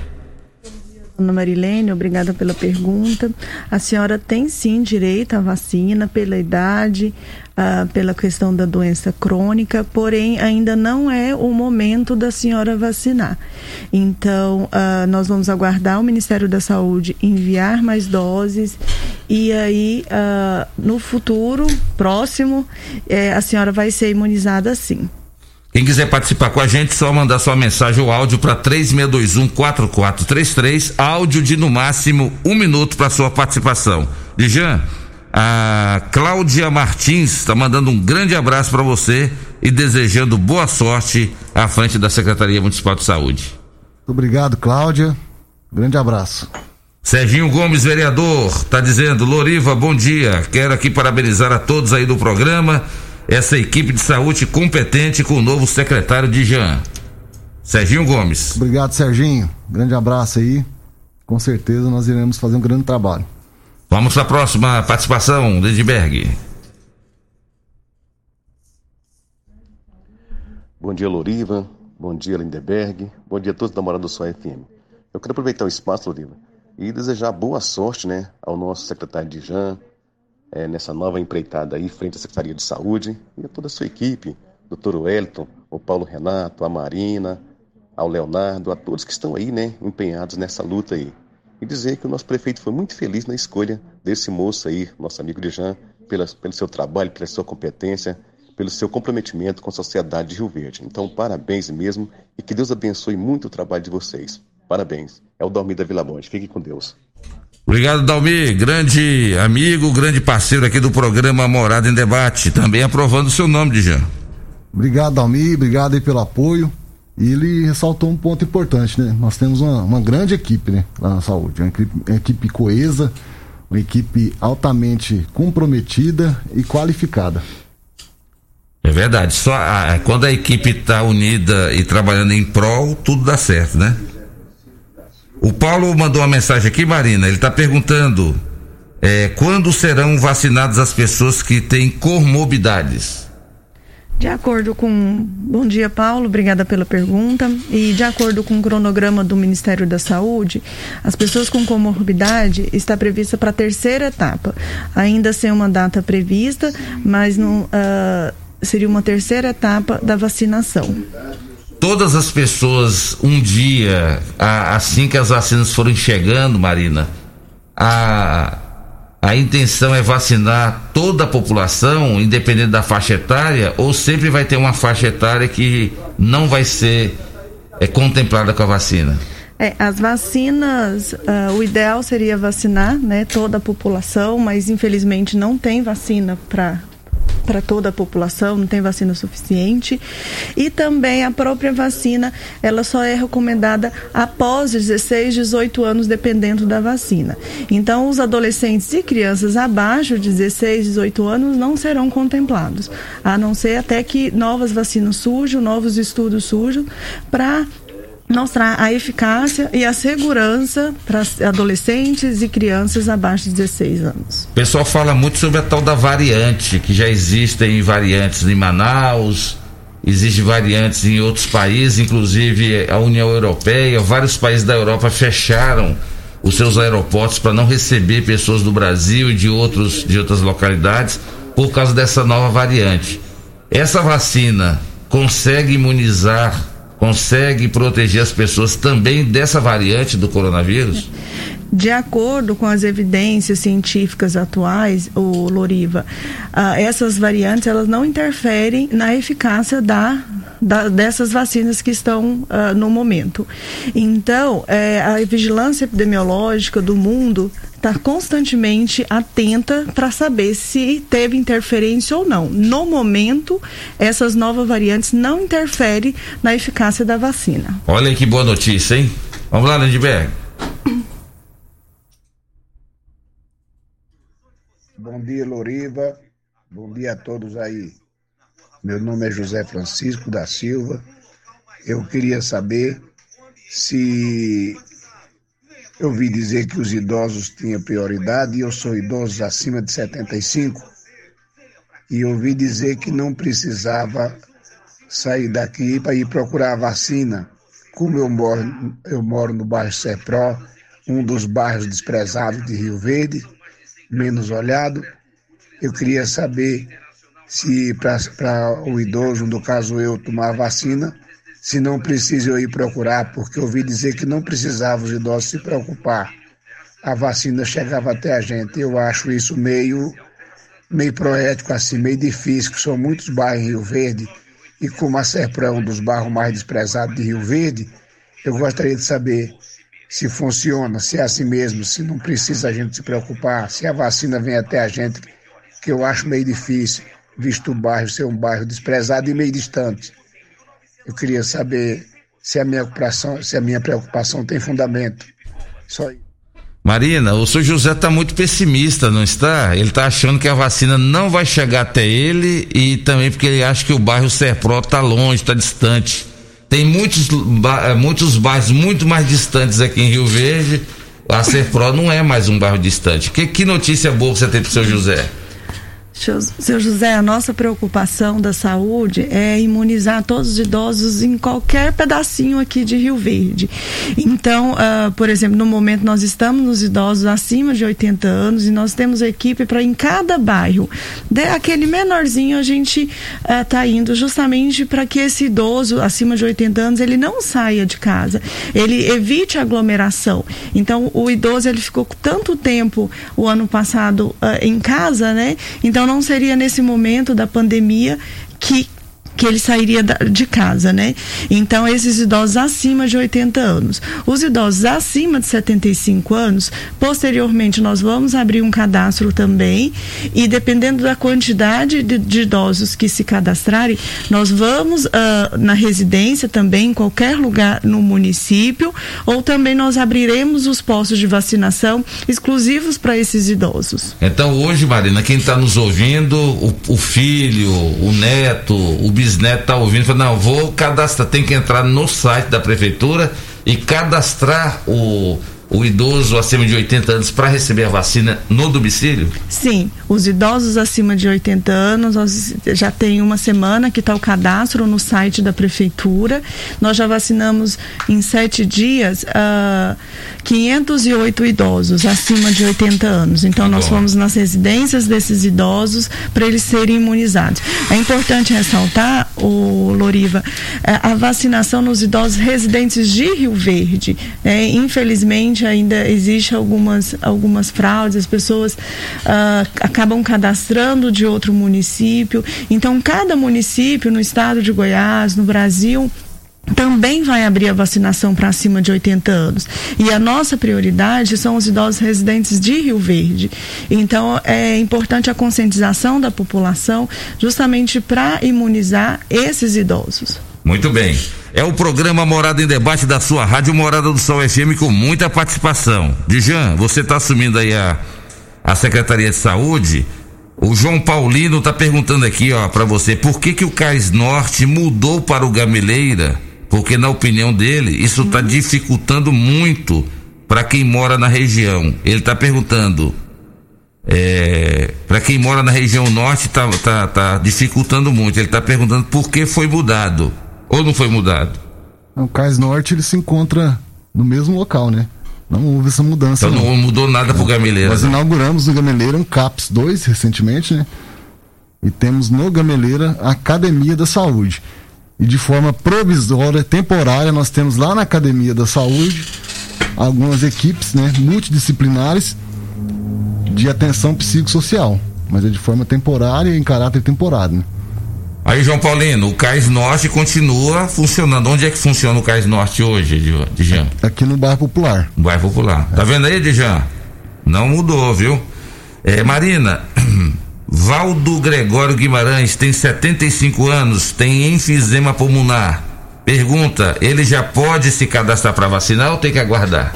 Ana Marilene, obrigada pela pergunta. A senhora tem sim direito à vacina pela idade, uh, pela questão da doença crônica, porém ainda não é o momento da senhora vacinar. Então, uh, nós vamos aguardar o Ministério da Saúde enviar mais doses e aí uh, no futuro próximo eh, a senhora vai ser imunizada sim. Quem quiser participar com a gente, só mandar sua mensagem ou áudio para 3621-4433, áudio de no máximo um minuto para sua participação. Dijan, a Cláudia Martins está mandando um grande abraço para você e desejando boa sorte à frente da Secretaria Municipal de Saúde. Muito obrigado, Cláudia. Grande abraço. Serginho Gomes, vereador, está dizendo: Loriva, bom dia. Quero aqui parabenizar a todos aí do programa essa equipe de saúde competente com o novo secretário de Jean. Serginho Gomes. Obrigado, Serginho. Grande abraço aí. Com certeza nós iremos fazer um grande trabalho. Vamos para a próxima participação, Lindbergh. Bom dia, Loriva. Bom dia, Lindeberg. Bom dia a todos da Morada do Sol FM. Eu quero aproveitar o espaço, Loriva, e desejar boa sorte, né, ao nosso secretário de Jean, é, nessa nova empreitada aí, frente à Secretaria de Saúde, e a toda a sua equipe, doutor Wellington, o Paulo Renato, a Marina, ao Leonardo, a todos que estão aí, né, empenhados nessa luta aí. E dizer que o nosso prefeito foi muito feliz na escolha desse moço aí, nosso amigo de Jean, pela, pelo seu trabalho, pela sua competência, pelo seu comprometimento com a sociedade de Rio Verde. Então, parabéns mesmo e que Deus abençoe muito o trabalho de vocês. Parabéns. É o Dormir da Vila Monte. Fique com Deus. Obrigado, Dalmi, grande amigo, grande parceiro aqui do programa Morada em Debate, também aprovando o seu nome, Dijan. Obrigado, Dalmi, obrigado aí pelo apoio. E ele ressaltou um ponto importante, né? Nós temos uma, uma grande equipe, né? Lá na saúde, uma equipe, uma equipe coesa, uma equipe altamente comprometida e qualificada. É verdade. Só a, quando a equipe está unida e trabalhando em prol, tudo dá certo, né? O Paulo mandou uma mensagem aqui, Marina. Ele está perguntando é, quando serão vacinadas as pessoas que têm comorbidades. De acordo com. Bom dia, Paulo. Obrigada pela pergunta. E de acordo com o cronograma do Ministério da Saúde, as pessoas com comorbidade está prevista para a terceira etapa. Ainda sem uma data prevista, mas não, uh, seria uma terceira etapa da vacinação todas as pessoas um dia, a, assim que as vacinas forem chegando, Marina, a, a intenção é vacinar toda a população, independente da faixa etária, ou sempre vai ter uma faixa etária que não vai ser é, contemplada com a vacina? É, as vacinas, uh, o ideal seria vacinar né, toda a população, mas infelizmente não tem vacina para para toda a população, não tem vacina suficiente. E também a própria vacina, ela só é recomendada após 16, 18 anos, dependendo da vacina. Então, os adolescentes e crianças abaixo de 16, 18 anos não serão contemplados, a não ser até que novas vacinas surjam, novos estudos surjam, para mostrar a eficácia e a segurança para adolescentes e crianças abaixo de 16 anos. O pessoal fala muito sobre a tal da variante, que já existem variantes em Manaus, existem variantes em outros países, inclusive a União Europeia, vários países da Europa fecharam os seus aeroportos para não receber pessoas do Brasil e de outros de outras localidades por causa dessa nova variante. Essa vacina consegue imunizar consegue proteger as pessoas também dessa variante do coronavírus? De acordo com as evidências científicas atuais, o Loriva, uh, essas variantes elas não interferem na eficácia da da, dessas vacinas que estão uh, no momento. Então, é, a vigilância epidemiológica do mundo está constantemente atenta para saber se teve interferência ou não. No momento, essas novas variantes não interferem na eficácia da vacina. Olha que boa notícia, hein? Vamos lá, Lindbergh. Bom dia, Loriva. Bom dia a todos aí. Meu nome é José Francisco da Silva. Eu queria saber se eu ouvi dizer que os idosos tinham prioridade e eu sou idoso acima de 75 e ouvi dizer que não precisava sair daqui para ir procurar a vacina. Como eu moro, eu moro no bairro Serpro, um dos bairros desprezados de Rio Verde, menos olhado, eu queria saber se para o idoso, no caso eu, tomar vacina, se não precisa eu ir procurar, porque ouvi dizer que não precisava os idosos se preocupar. A vacina chegava até a gente. Eu acho isso meio, meio proético, assim, meio difícil, que são muitos bairros em Rio Verde, e como a Serpro é um dos bairros mais desprezados de Rio Verde, eu gostaria de saber se funciona, se é assim mesmo, se não precisa a gente se preocupar, se a vacina vem até a gente, que eu acho meio difícil visto o bairro ser um bairro desprezado e meio distante. Eu queria saber se a minha preocupação, se a minha preocupação tem fundamento. Só Marina, o senhor José está muito pessimista, não está? Ele está achando que a vacina não vai chegar até ele e também porque ele acha que o bairro Serpro está longe, está distante. Tem muitos, muitos bairros muito mais distantes aqui em Rio Verde. A Serpro não é mais um bairro distante. Que, que notícia boa você tem para o seu José? Seu José, a nossa preocupação da saúde é imunizar todos os idosos em qualquer pedacinho aqui de Rio Verde. Então, uh, por exemplo, no momento nós estamos nos idosos acima de 80 anos e nós temos equipe para em cada bairro, de aquele menorzinho a gente está uh, indo justamente para que esse idoso acima de 80 anos ele não saia de casa, ele evite aglomeração. Então, o idoso ele ficou tanto tempo o ano passado uh, em casa, né? Então não seria nesse momento da pandemia que que ele sairia de casa, né? Então, esses idosos acima de 80 anos. Os idosos acima de 75 anos, posteriormente nós vamos abrir um cadastro também e dependendo da quantidade de, de idosos que se cadastrarem, nós vamos uh, na residência também, em qualquer lugar no município, ou também nós abriremos os postos de vacinação exclusivos para esses idosos. Então, hoje, Marina, quem está nos ouvindo, o, o filho, o neto, o bisneto, bisneto tá ouvindo, fala, não, vou cadastrar, tem que entrar no site da prefeitura e cadastrar o o idoso acima de 80 anos para receber a vacina no domicílio? Sim, os idosos acima de 80 anos, já tem uma semana que está o cadastro no site da prefeitura. Nós já vacinamos em sete dias uh, ah, 508 idosos acima de 80 anos. Então, tá nós fomos nas residências desses idosos para eles serem imunizados. É importante ressaltar, o Loriva, é, a vacinação nos idosos residentes de Rio Verde. Né? Infelizmente, ainda existe algumas, algumas fraudes, as pessoas uh, acabam cadastrando de outro município. Então, cada município no estado de Goiás, no Brasil, também vai abrir a vacinação para acima de 80 anos. E a nossa prioridade são os idosos residentes de Rio Verde. Então, é importante a conscientização da população justamente para imunizar esses idosos. Muito bem. É o programa Morada em Debate da sua Rádio Morada do Sol FM com muita participação. Dijan, você está assumindo aí a, a Secretaria de Saúde. O João Paulino está perguntando aqui, ó, para você, por que que o Cais Norte mudou para o Gameleira? porque na opinião dele isso está dificultando muito para quem mora na região. Ele está perguntando é, para quem mora na região norte está tá, tá dificultando muito. Ele está perguntando por que foi mudado ou não foi mudado. O Cais Norte ele se encontra no mesmo local, né? Não houve essa mudança. Então não, não mudou nada para o Gameleira. Nós inauguramos no Gameleira um CAPS 2 recentemente, né? E temos no Gameleira a Academia da Saúde e de forma provisória, temporária, nós temos lá na Academia da Saúde algumas equipes né, multidisciplinares de atenção psicossocial, mas é de forma temporária e em caráter temporário. Né? Aí, João Paulino, o Cais Norte continua funcionando. Onde é que funciona o Cais Norte hoje, Dijan? Aqui no Bairro Popular. No Bairro Popular. É. Tá vendo aí, Dijan? Não mudou, viu? É, Marina, Valdo Gregório Guimarães tem 75 anos, tem enfisema pulmonar. Pergunta: ele já pode se cadastrar para vacinar ou tem que aguardar?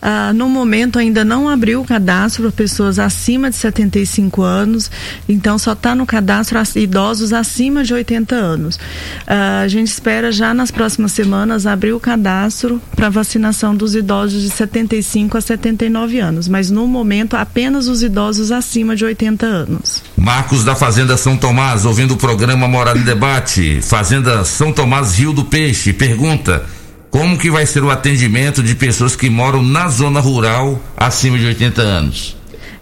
Ah, no momento ainda não abriu o cadastro para pessoas acima de 75 anos, então só está no cadastro idosos acima de 80 anos. Ah, a gente espera já nas próximas semanas abrir o cadastro para vacinação dos idosos de 75 a 79 anos, mas no momento apenas os idosos acima de 80 anos. Marcos da Fazenda São Tomás, ouvindo o programa Morada em Debate, Fazenda São Tomás Rio do Peixe, pergunta como que vai ser o atendimento de pessoas que moram na zona rural acima de 80 anos?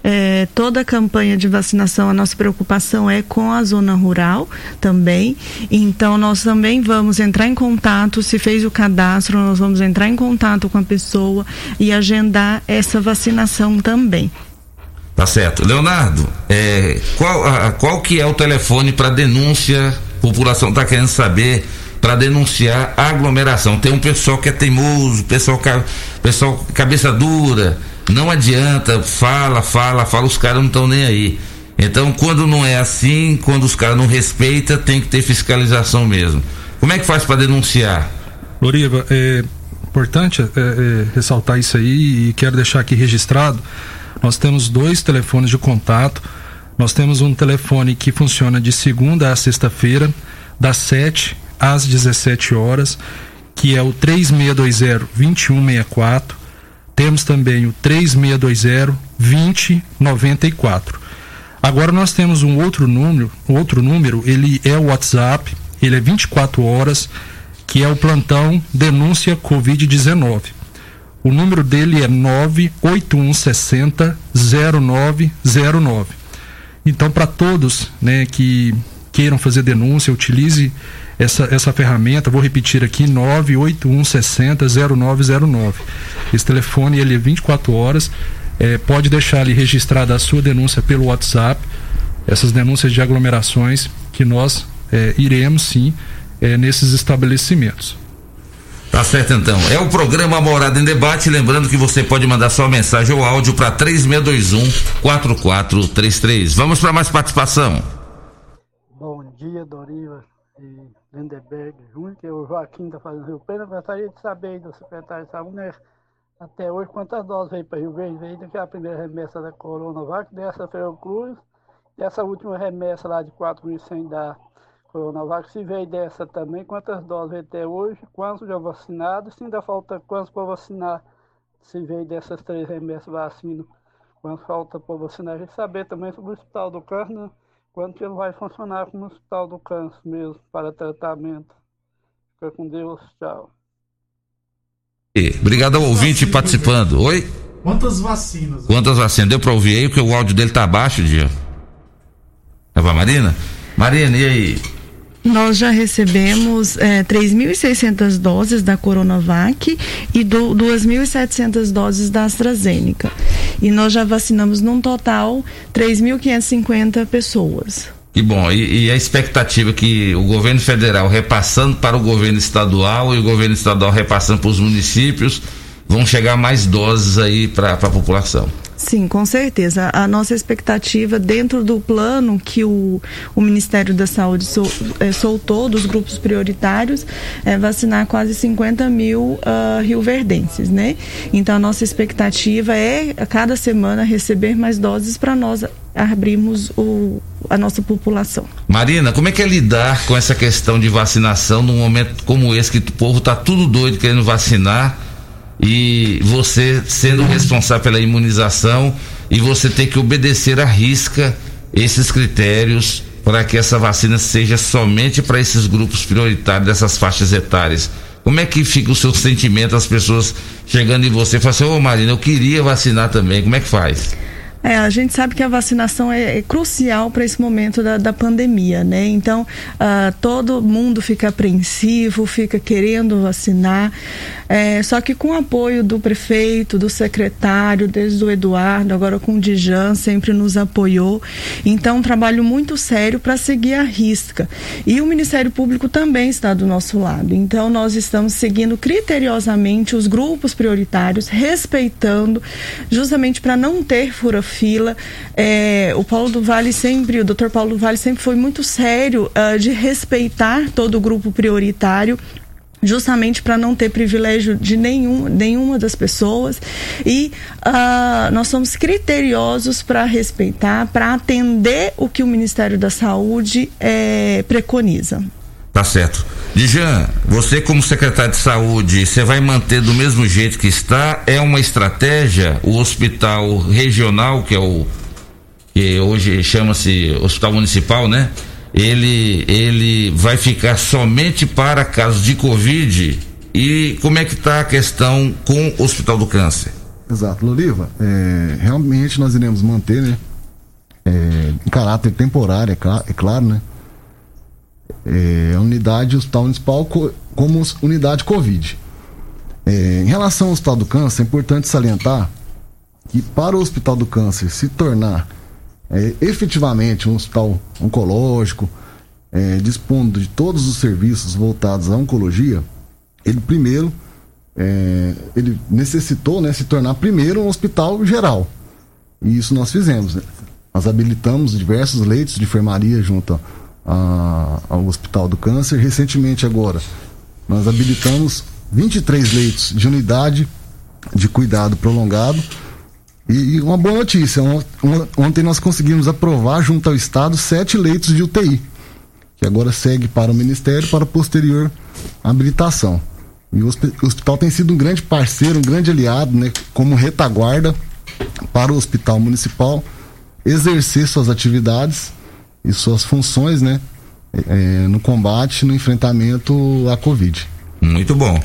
É, toda a campanha de vacinação, a nossa preocupação é com a zona rural também. Então, nós também vamos entrar em contato, se fez o cadastro, nós vamos entrar em contato com a pessoa e agendar essa vacinação também. Tá certo. Leonardo, é, qual, a, qual que é o telefone para denúncia? A população está querendo saber para denunciar a aglomeração. Tem um pessoal que é teimoso, pessoal, pessoal cabeça dura, não adianta, fala, fala, fala, os caras não estão nem aí. Então, quando não é assim, quando os caras não respeitam, tem que ter fiscalização mesmo. Como é que faz para denunciar? Loriva, é importante é, é, ressaltar isso aí e quero deixar aqui registrado. Nós temos dois telefones de contato. Nós temos um telefone que funciona de segunda a sexta-feira, das 7 às 17 horas, que é o 3620-2164. Temos também o 3620-2094. Agora nós temos um outro número, outro número, ele é o WhatsApp, ele é 24 horas, que é o plantão denúncia Covid-19. O número dele é 98160 0909. Então, para todos né, que queiram fazer denúncia, utilize essa, essa ferramenta, vou repetir aqui, 981600909. Esse telefone ele é 24 horas, é, pode deixar ali registrada a sua denúncia pelo WhatsApp, essas denúncias de aglomerações que nós é, iremos sim é, nesses estabelecimentos. Tá certo então. É o programa Morada em Debate. Lembrando que você pode mandar sua mensagem ou áudio para 3621 4433. Vamos para mais participação. Bom dia, Doriva e Lindeberg Júnior, que o Joaquim está fazendo Rio. Eu gostaria de saber do secretário de Saúde, né, até hoje, quantas doses veio para Rio Verde, veio que a primeira remessa da Coronavac, dessa Cruz e essa última remessa lá de 4.100 da Coronavac, se veio dessa também, quantas doses veio até hoje, quantos já vacinados, se ainda falta quantos para vacinar, se veio dessas três remessas vacina, quantos falta para vacinar. A gente saber também sobre o Hospital do Câncer, quando que ele vai funcionar como hospital do câncer mesmo, para tratamento. Fica com Deus, tchau. Obrigado ao ouvinte participando. Oi? Quantas vacinas? Quantas vacinas? Deu para ouvir aí, porque o áudio dele tá baixo, dia. Pra Marina? Marina, e aí? Nós já recebemos é, 3.600 doses da Coronavac e 2.700 doses da AstraZeneca. E nós já vacinamos num total 3.550 pessoas. E bom, e, e, a expectativa que o governo federal repassando para o governo estadual e o governo estadual repassando para os municípios vão chegar mais doses aí para a população. Sim, com certeza. A nossa expectativa dentro do plano que o, o Ministério da Saúde sol, é, soltou dos grupos prioritários é vacinar quase 50 mil uh, rioverdenses, né? Então a nossa expectativa é a cada semana receber mais doses para nós abrirmos o, a nossa população. Marina, como é que é lidar com essa questão de vacinação num momento como esse que o povo está tudo doido querendo vacinar? E você sendo responsável pela imunização e você ter que obedecer à risca esses critérios para que essa vacina seja somente para esses grupos prioritários dessas faixas etárias. Como é que fica o seu sentimento, as pessoas chegando em você e falando assim, ô oh, Marina, eu queria vacinar também, como é que faz? É, a gente sabe que a vacinação é, é crucial para esse momento da, da, pandemia, né? Então, uh, todo mundo fica apreensivo, fica querendo vacinar. É, só que com o apoio do prefeito, do secretário, desde o Eduardo, agora com o Dijan, sempre nos apoiou. Então, um trabalho muito sério para seguir a risca. E o Ministério Público também está do nosso lado. Então, nós estamos seguindo criteriosamente os grupos prioritários, respeitando, justamente para não ter fura fila. É, o Paulo do Vale sempre, o doutor Paulo do Vale sempre foi muito sério uh, de respeitar todo o grupo prioritário justamente para não ter privilégio de nenhum, nenhuma das pessoas e uh, nós somos criteriosos para respeitar, para atender o que o Ministério da Saúde é, preconiza. Tá certo. Dijan, você como secretário de saúde, você vai manter do mesmo jeito que está? É uma estratégia o hospital regional, que é o que hoje chama-se Hospital Municipal, né? Ele ele vai ficar somente para casos de Covid e como é que está a questão com o Hospital do Câncer? Exato, Loliva, é, realmente nós iremos manter, né? É, em caráter temporário, é, é claro né? É, unidade hospital municipal co, como unidade Covid. É, em relação ao Hospital do Câncer, é importante salientar que para o Hospital do Câncer se tornar é, efetivamente um hospital oncológico, é, dispondo de todos os serviços voltados à oncologia, ele primeiro é, ele necessitou né, se tornar primeiro um hospital geral. E isso nós fizemos. Né? Nós habilitamos diversos leitos de enfermaria junto a, ao Hospital do Câncer. Recentemente, agora, nós habilitamos 23 leitos de unidade de cuidado prolongado. E, e uma boa notícia: ontem nós conseguimos aprovar, junto ao Estado, sete leitos de UTI, que agora segue para o Ministério para posterior habilitação. E o hospital tem sido um grande parceiro, um grande aliado, né, como retaguarda para o Hospital Municipal exercer suas atividades e suas funções, né? É, no combate, no enfrentamento à Covid. Muito bom.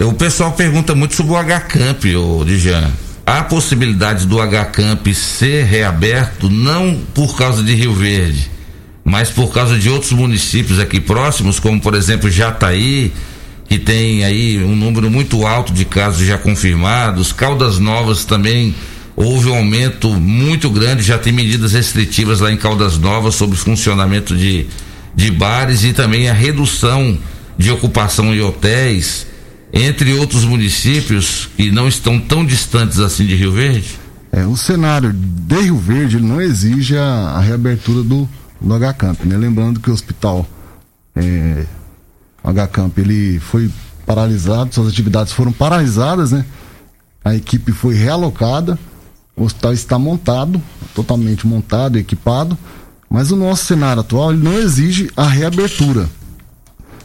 O pessoal pergunta muito sobre o H-Camp, Dijan. Há possibilidade do H-Camp ser reaberto não por causa de Rio Verde, mas por causa de outros municípios aqui próximos, como por exemplo Jataí, que tem aí um número muito alto de casos já confirmados, Caldas Novas também houve um aumento muito grande, já tem medidas restritivas lá em Caldas Novas sobre o funcionamento de, de bares e também a redução de ocupação em hotéis, entre outros municípios que não estão tão distantes assim de Rio Verde? É, o cenário de Rio Verde não exige a, a reabertura do, do H-Camp, né? Lembrando que o hospital é, H-Camp ele foi paralisado, suas atividades foram paralisadas, né? A equipe foi realocada o hospital está montado, totalmente montado, equipado, mas o nosso cenário atual não exige a reabertura.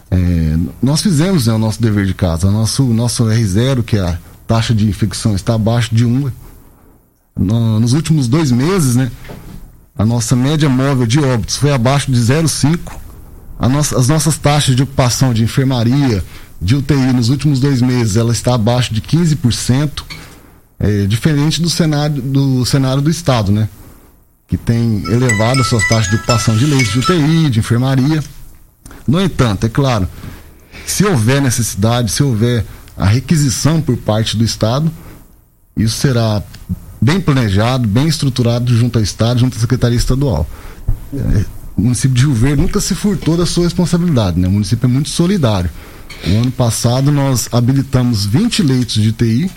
É, nós fizemos né, o nosso dever de casa. O nosso, nosso R0, que é a taxa de infecção, está abaixo de 1. No, nos últimos dois meses, né, a nossa média móvel de óbitos foi abaixo de 0,5. Nossa, as nossas taxas de ocupação de enfermaria, de UTI nos últimos dois meses, ela está abaixo de 15% é, diferente do cenário do cenário do estado, né? Que tem elevado as suas taxas de ocupação de leitos de UTI, de enfermaria. No entanto, é claro, se houver necessidade, se houver a requisição por parte do Estado, isso será bem planejado, bem estruturado junto ao Estado, junto à Secretaria Estadual. É, o município de Rio Verde nunca se furtou da sua responsabilidade, né? O município é muito solidário. No ano passado nós habilitamos 20 leitos de TI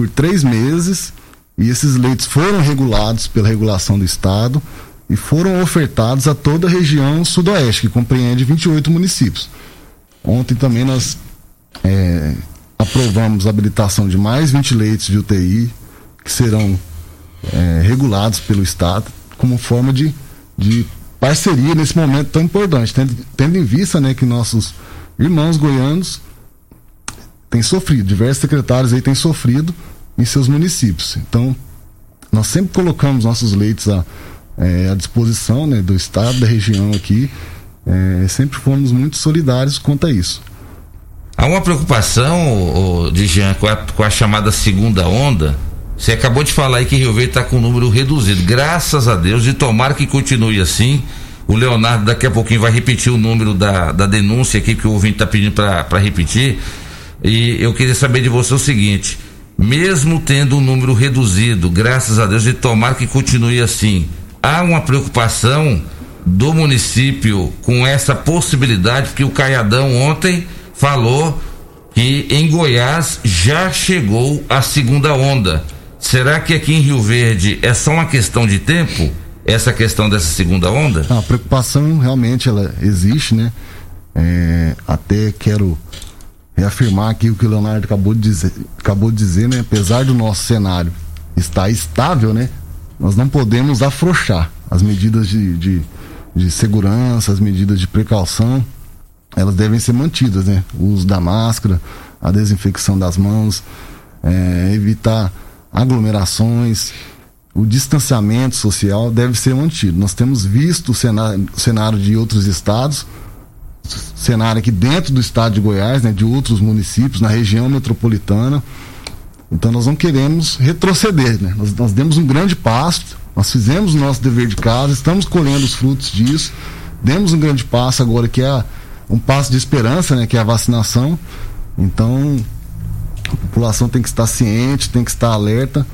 por três meses e esses leitos foram regulados pela regulação do Estado e foram ofertados a toda a região sudoeste, que compreende 28 municípios. Ontem também nós é, aprovamos a habilitação de mais 20 leitos de UTI que serão é, regulados pelo Estado como forma de, de parceria nesse momento tão importante, tendo, tendo em vista né, que nossos irmãos goianos têm sofrido, diversos secretários aí têm sofrido em seus municípios. Então, nós sempre colocamos nossos leitos à, é, à disposição né, do Estado, da região aqui. É, sempre fomos muito solidários quanto a isso. Há uma preocupação, de Jean, com a, com a chamada segunda onda. Você acabou de falar aí que Rio Verde está com um número reduzido. Graças a Deus, e tomara que continue assim. O Leonardo daqui a pouquinho vai repetir o número da, da denúncia aqui que o ouvinte está pedindo para repetir. E eu queria saber de você o seguinte: mesmo tendo um número reduzido, graças a Deus, e tomara que continue assim, há uma preocupação do município com essa possibilidade, porque o Caiadão ontem falou que em Goiás já chegou a segunda onda. Será que aqui em Rio Verde é só uma questão de tempo? Essa questão dessa segunda onda? A preocupação realmente ela existe, né? É, até quero reafirmar aqui o que o Leonardo acabou de dizer, acabou de dizer, né? Apesar do nosso cenário estar estável, né? Nós não podemos afrouxar as medidas de, de, de segurança, as medidas de precaução elas devem ser mantidas, né? O uso da máscara, a desinfecção das mãos, é, evitar aglomerações, o distanciamento social deve ser mantido. Nós temos visto o cenário, o cenário de outros estados, cenário aqui dentro do estado de Goiás, né, de outros municípios, na região metropolitana. Então nós não queremos retroceder, né? Nós, nós demos um grande passo, nós fizemos o nosso dever de casa, estamos colhendo os frutos disso, demos um grande passo agora que é um passo de esperança, né, que é a vacinação. Então, a população tem que estar ciente, tem que estar alerta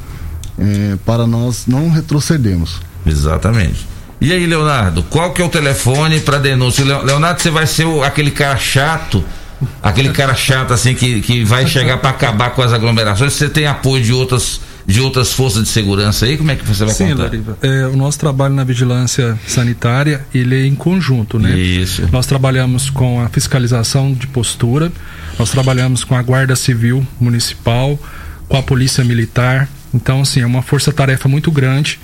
é, para nós não retrocedermos. Exatamente. E aí, Leonardo, qual que é o telefone para denúncia? Leonardo, você vai ser o, aquele cara chato, aquele cara chato assim que, que vai chegar para acabar com as aglomerações. Você tem apoio de outras de outras forças de segurança aí? Como é que você vai Sim, contar? Lariva. É, o nosso trabalho na vigilância sanitária, ele é em conjunto, né? Isso. Nós trabalhamos com a fiscalização de postura, nós trabalhamos com a Guarda Civil Municipal, com a Polícia Militar. Então, assim, é uma força-tarefa muito grande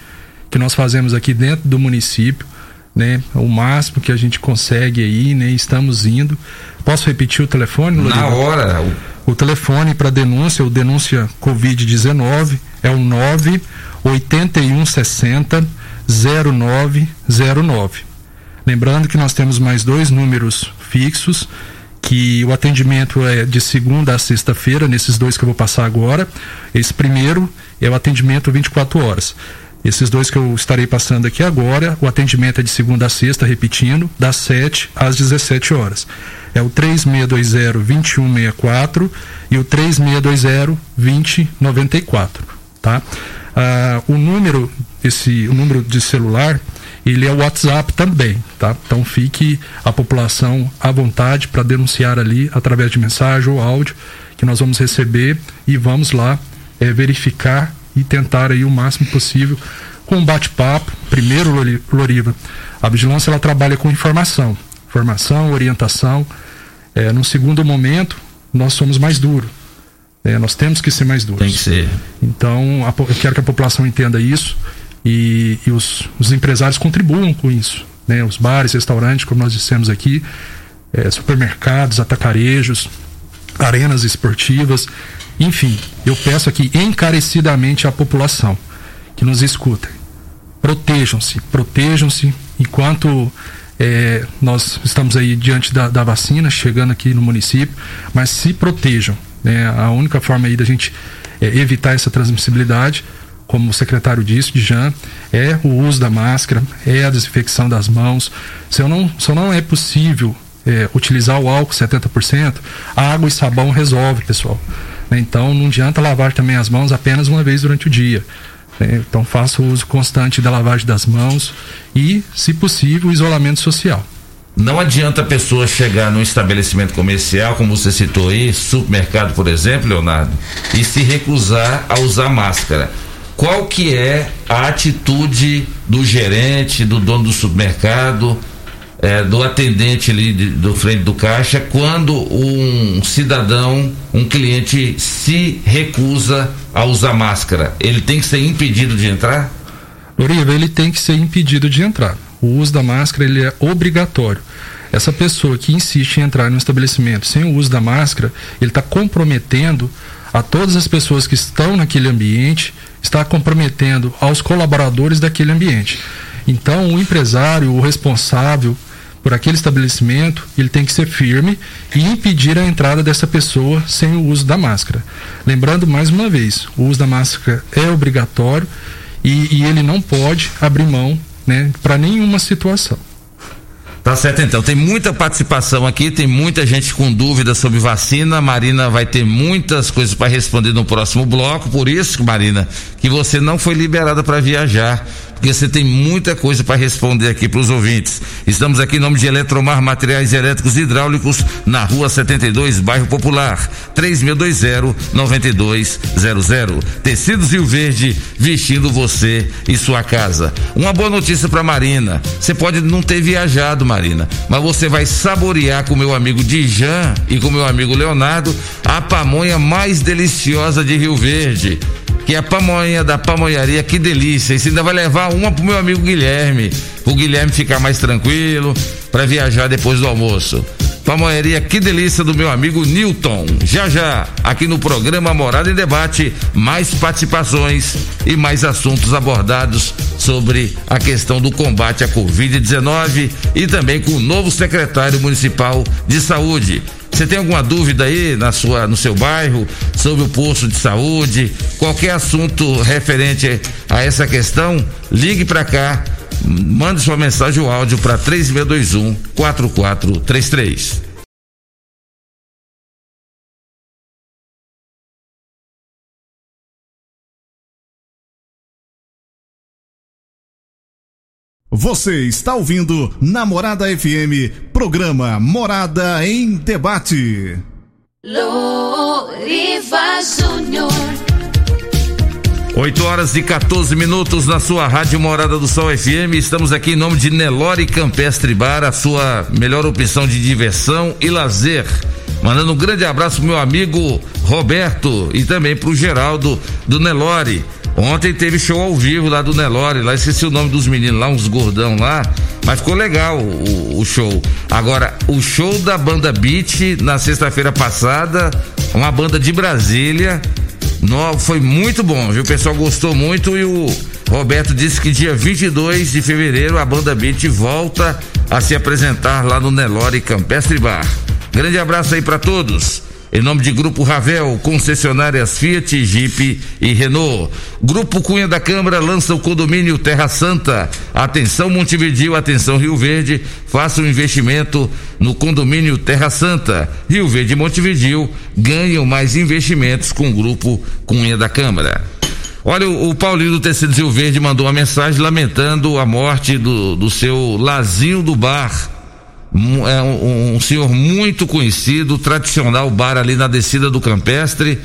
que nós fazemos aqui dentro do município, né? O máximo que a gente consegue aí, né? Estamos indo. Posso repetir o telefone? Loriva? Na hora. O telefone para denúncia, o denúncia Covid-19 é o 9 8160 0909. Lembrando que nós temos mais dois números fixos, que o atendimento é de segunda a sexta-feira, nesses dois que eu vou passar agora. Esse primeiro é o atendimento 24 horas. Esses dois que eu estarei passando aqui agora, o atendimento é de segunda a sexta, repetindo, das 7 às 17 horas. É o 3620-2164 e o 3620-2094, tá? Ah, o número, esse, o número de celular, ele é o WhatsApp também, tá? Então fique a população à vontade para denunciar ali através de mensagem ou áudio que nós vamos receber e vamos lá é, verificar e tentar aí o máximo possível com um bate-papo. Primeiro, Loriva, a vigilância ela trabalha com informação, informação, orientação. É, no segundo momento, nós somos mais duros. É, nós temos que ser mais duros. Tem que ser. Então, a, eu quero que a população entenda isso e, e os, os, empresários contribuam com isso. Né? Os bares, restaurantes, como nós dissemos aqui, é, supermercados, atacarejos, arenas esportivas, enfim, eu peço aqui encarecidamente à população que nos escutem. Protejam-se, protejam-se enquanto é, nós estamos aí diante da, da, vacina, chegando aqui no município, mas se protejam. Né? A única forma aí da gente é, evitar essa transmissibilidade, como o secretário disse, de Jean, é o uso da máscara, é a desinfecção das mãos. Se, não, se não é possível é, utilizar o álcool 70%, água e sabão resolve, pessoal. Né? Então não adianta lavar também as mãos apenas uma vez durante o dia. Né? Então faça o uso constante da lavagem das mãos e, se possível, isolamento social. Não adianta a pessoa chegar num estabelecimento comercial, como você citou aí, supermercado, por exemplo, Leonardo, e se recusar a usar máscara. Qual que é a atitude do gerente, do dono do supermercado, é, do atendente ali de, do frente do caixa, quando um cidadão, um cliente se recusa a usar máscara? Ele tem que ser impedido de entrar? Loriva, ele tem que ser impedido de entrar o uso da máscara ele é obrigatório. Essa pessoa que insiste em entrar no estabelecimento sem o uso da máscara, ele está comprometendo a todas as pessoas que estão naquele ambiente, está comprometendo aos colaboradores daquele ambiente. Então, o empresário, o responsável por aquele estabelecimento, ele tem que ser firme e impedir a entrada dessa pessoa sem o uso da máscara. Lembrando mais uma vez, o uso da máscara é obrigatório e, e ele não pode abrir mão né, para nenhuma situação. Tá certo então, tem muita participação aqui, tem muita gente com dúvidas sobre vacina. Marina vai ter muitas coisas para responder no próximo bloco, por isso, Marina, que você não foi liberada para viajar porque você tem muita coisa para responder aqui para os ouvintes. Estamos aqui em nome de Eletromar Materiais Elétricos e Hidráulicos, na rua 72, bairro Popular, 3620-9200. Tecidos Rio Verde, vestindo você e sua casa. Uma boa notícia para Marina. Você pode não ter viajado, Marina, mas você vai saborear com meu amigo Dijan e com meu amigo Leonardo a pamonha mais deliciosa de Rio Verde que é a pamonha da pamonharia, que delícia. Você ainda vai levar uma pro meu amigo Guilherme, o Guilherme ficar mais tranquilo para viajar depois do almoço. Pamonharia, que delícia do meu amigo Newton. Já já, aqui no programa Morada em Debate, mais participações e mais assuntos abordados sobre a questão do combate à Covid-19 e também com o novo secretário municipal de saúde. Você tem alguma dúvida aí na sua, no seu bairro sobre o posto de saúde, qualquer assunto referente a essa questão, ligue para cá, mande sua mensagem ou áudio para 3621 4433. Você está ouvindo Namorada FM, programa Morada em Debate. Loriva Júnior. 8 horas e 14 minutos na sua Rádio Morada do Sol FM. Estamos aqui em nome de Nelore Campestre Bar, a sua melhor opção de diversão e lazer. Mandando um grande abraço pro meu amigo Roberto e também pro Geraldo do Nelore. Ontem teve show ao vivo lá do Nelore, lá esqueci o nome dos meninos lá, uns gordão lá, mas ficou legal o, o show. Agora, o show da banda Beat na sexta-feira passada, uma banda de Brasília, no, foi muito bom, viu? O pessoal gostou muito e o Roberto disse que dia 22 de fevereiro a banda Beat volta a se apresentar lá no Nelore Campestre Bar. Grande abraço aí para todos. Em nome de Grupo Ravel, concessionárias Fiat, Jeep e Renault. Grupo Cunha da Câmara lança o condomínio Terra Santa. Atenção Montevidil, atenção Rio Verde, faça um investimento no condomínio Terra Santa. Rio Verde e Montevidil ganham mais investimentos com o Grupo Cunha da Câmara. Olha, o, Paulinho do Tecido Rio Verde mandou uma mensagem lamentando a morte do, do seu Lazinho do Bar é um, um, senhor muito conhecido, tradicional bar ali na descida do Campestre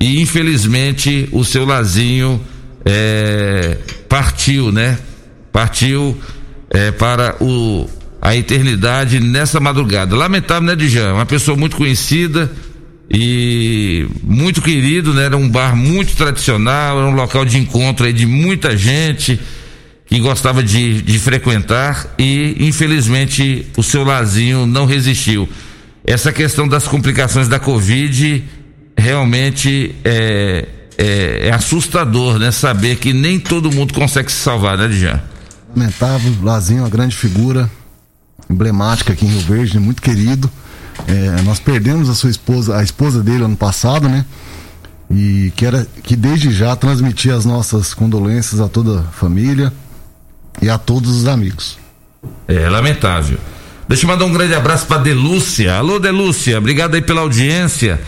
e infelizmente o seu Lazinho é, partiu, né? Partiu é, para o, a eternidade nessa madrugada. Lamentável, né, Dijan? Uma pessoa muito conhecida e muito querido, né? Era um bar muito tradicional, era um local de encontro aí de muita gente que gostava de, de frequentar e infelizmente o seu Lazinho não resistiu. Essa questão das complicações da Covid realmente é, é, é assustador, né? Saber que nem todo mundo consegue se salvar, né, Dijan? Lamentável, Lazinho, uma grande figura, emblemática aqui em Rio Verde, muito querido. É, nós perdemos a sua esposa, a esposa dele ano passado, né? E que, era, que desde já transmitir as nossas condolências a toda a família e a todos os amigos. É lamentável. Deixa eu mandar um grande abraço para Delúcia. Alô, Delúcia, obrigado aí pela audiência.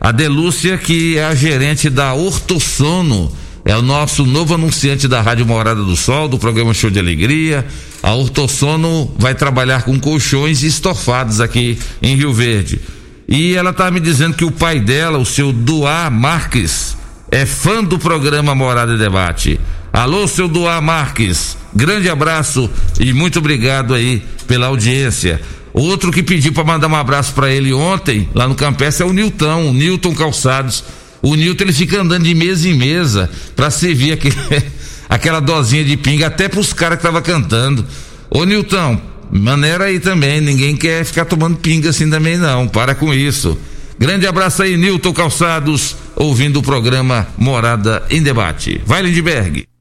A Delúcia, que é a gerente da Ortosono, é o nosso novo anunciante da Rádio Morada do Sol, do programa Show de Alegria. A Ortosono vai trabalhar com colchões estofados aqui em Rio Verde. E ela tá me dizendo que o pai dela, o seu Duá Marques, é fã do programa Morada e Debate. Alô, seu Duá Marques, grande abraço e muito obrigado aí pela audiência. Outro que pediu para mandar um abraço para ele ontem, lá no Campestre, é o Nilton, o Nilton Calçados. O Nilton ele fica andando de mesa em mesa para servir aquele, aquela dosinha de pinga até pros caras que tava cantando. Ô Nilton, maneira aí também, ninguém quer ficar tomando pinga assim também não, para com isso. Grande abraço aí, Nilton Calçados, ouvindo o programa Morada em Debate. Vai, Lindbergh.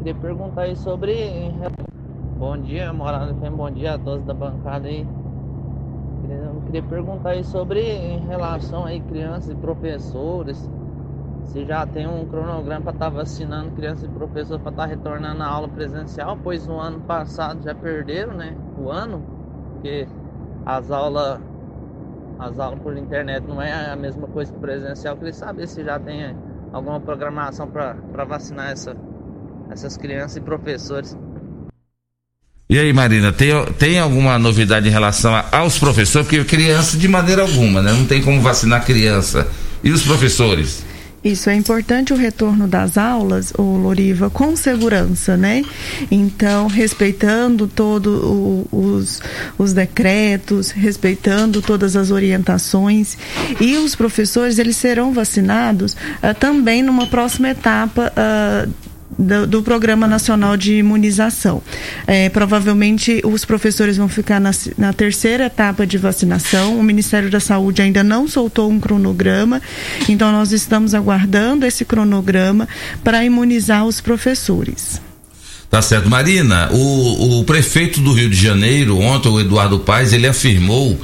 Queria perguntar aí sobre. Bom dia, Morada FM, bom dia a todos da bancada aí. Queria, queria perguntar aí sobre em relação aí crianças e professores. Se já tem um cronograma para estar tá vacinando crianças e professores para estar tá retornando à aula presencial, pois no ano passado já perderam, né? O ano, porque as aulas as aulas por internet não é a mesma coisa que presencial. Queria saber se já tem alguma programação para vacinar essa essas crianças e professores. E aí, Marina, tem, tem alguma novidade em relação a, aos professores? Porque criança, de maneira alguma, né? Não tem como vacinar criança. E os professores? Isso é importante o retorno das aulas, o Loriva, com segurança, né? Então, respeitando todos os, os decretos, respeitando todas as orientações. E os professores, eles serão vacinados uh, também numa próxima etapa uh, do, do, Programa Nacional de Imunização. É, provavelmente os professores vão ficar na, na, terceira etapa de vacinação. O Ministério da Saúde ainda não soltou um cronograma, então nós estamos aguardando esse cronograma para imunizar os professores. Tá certo. Marina, o, o prefeito do Rio de Janeiro, ontem, o Eduardo Paes, ele afirmou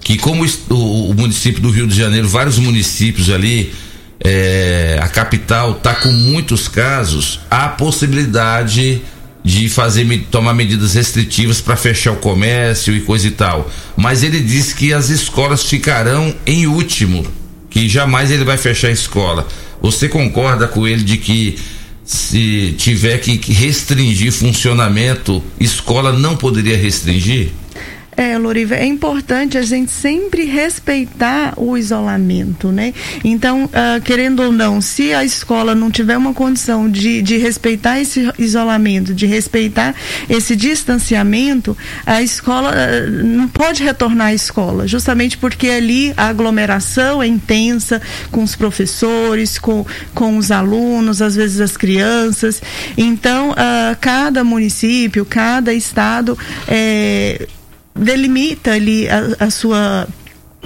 que como o, o município do Rio de Janeiro, vários municípios ali, é, a capital está com muitos casos, há possibilidade de fazer tomar medidas restritivas para fechar o comércio e coisa e tal. Mas ele diz que as escolas ficarão em último, que jamais ele vai fechar a escola. Você concorda com ele de que se tiver que restringir funcionamento, escola não poderia restringir? É, Loriva, é importante a gente sempre respeitar o isolamento, né? Então, uh, querendo ou não, se a escola não tiver uma condição de, de respeitar esse isolamento, de respeitar esse distanciamento, a escola uh, não pode retornar à escola, justamente porque ali a aglomeração é intensa com os professores, com, com os alunos, às vezes as crianças. Então, uh, cada município, cada estado. Eh, delimita ali a, a sua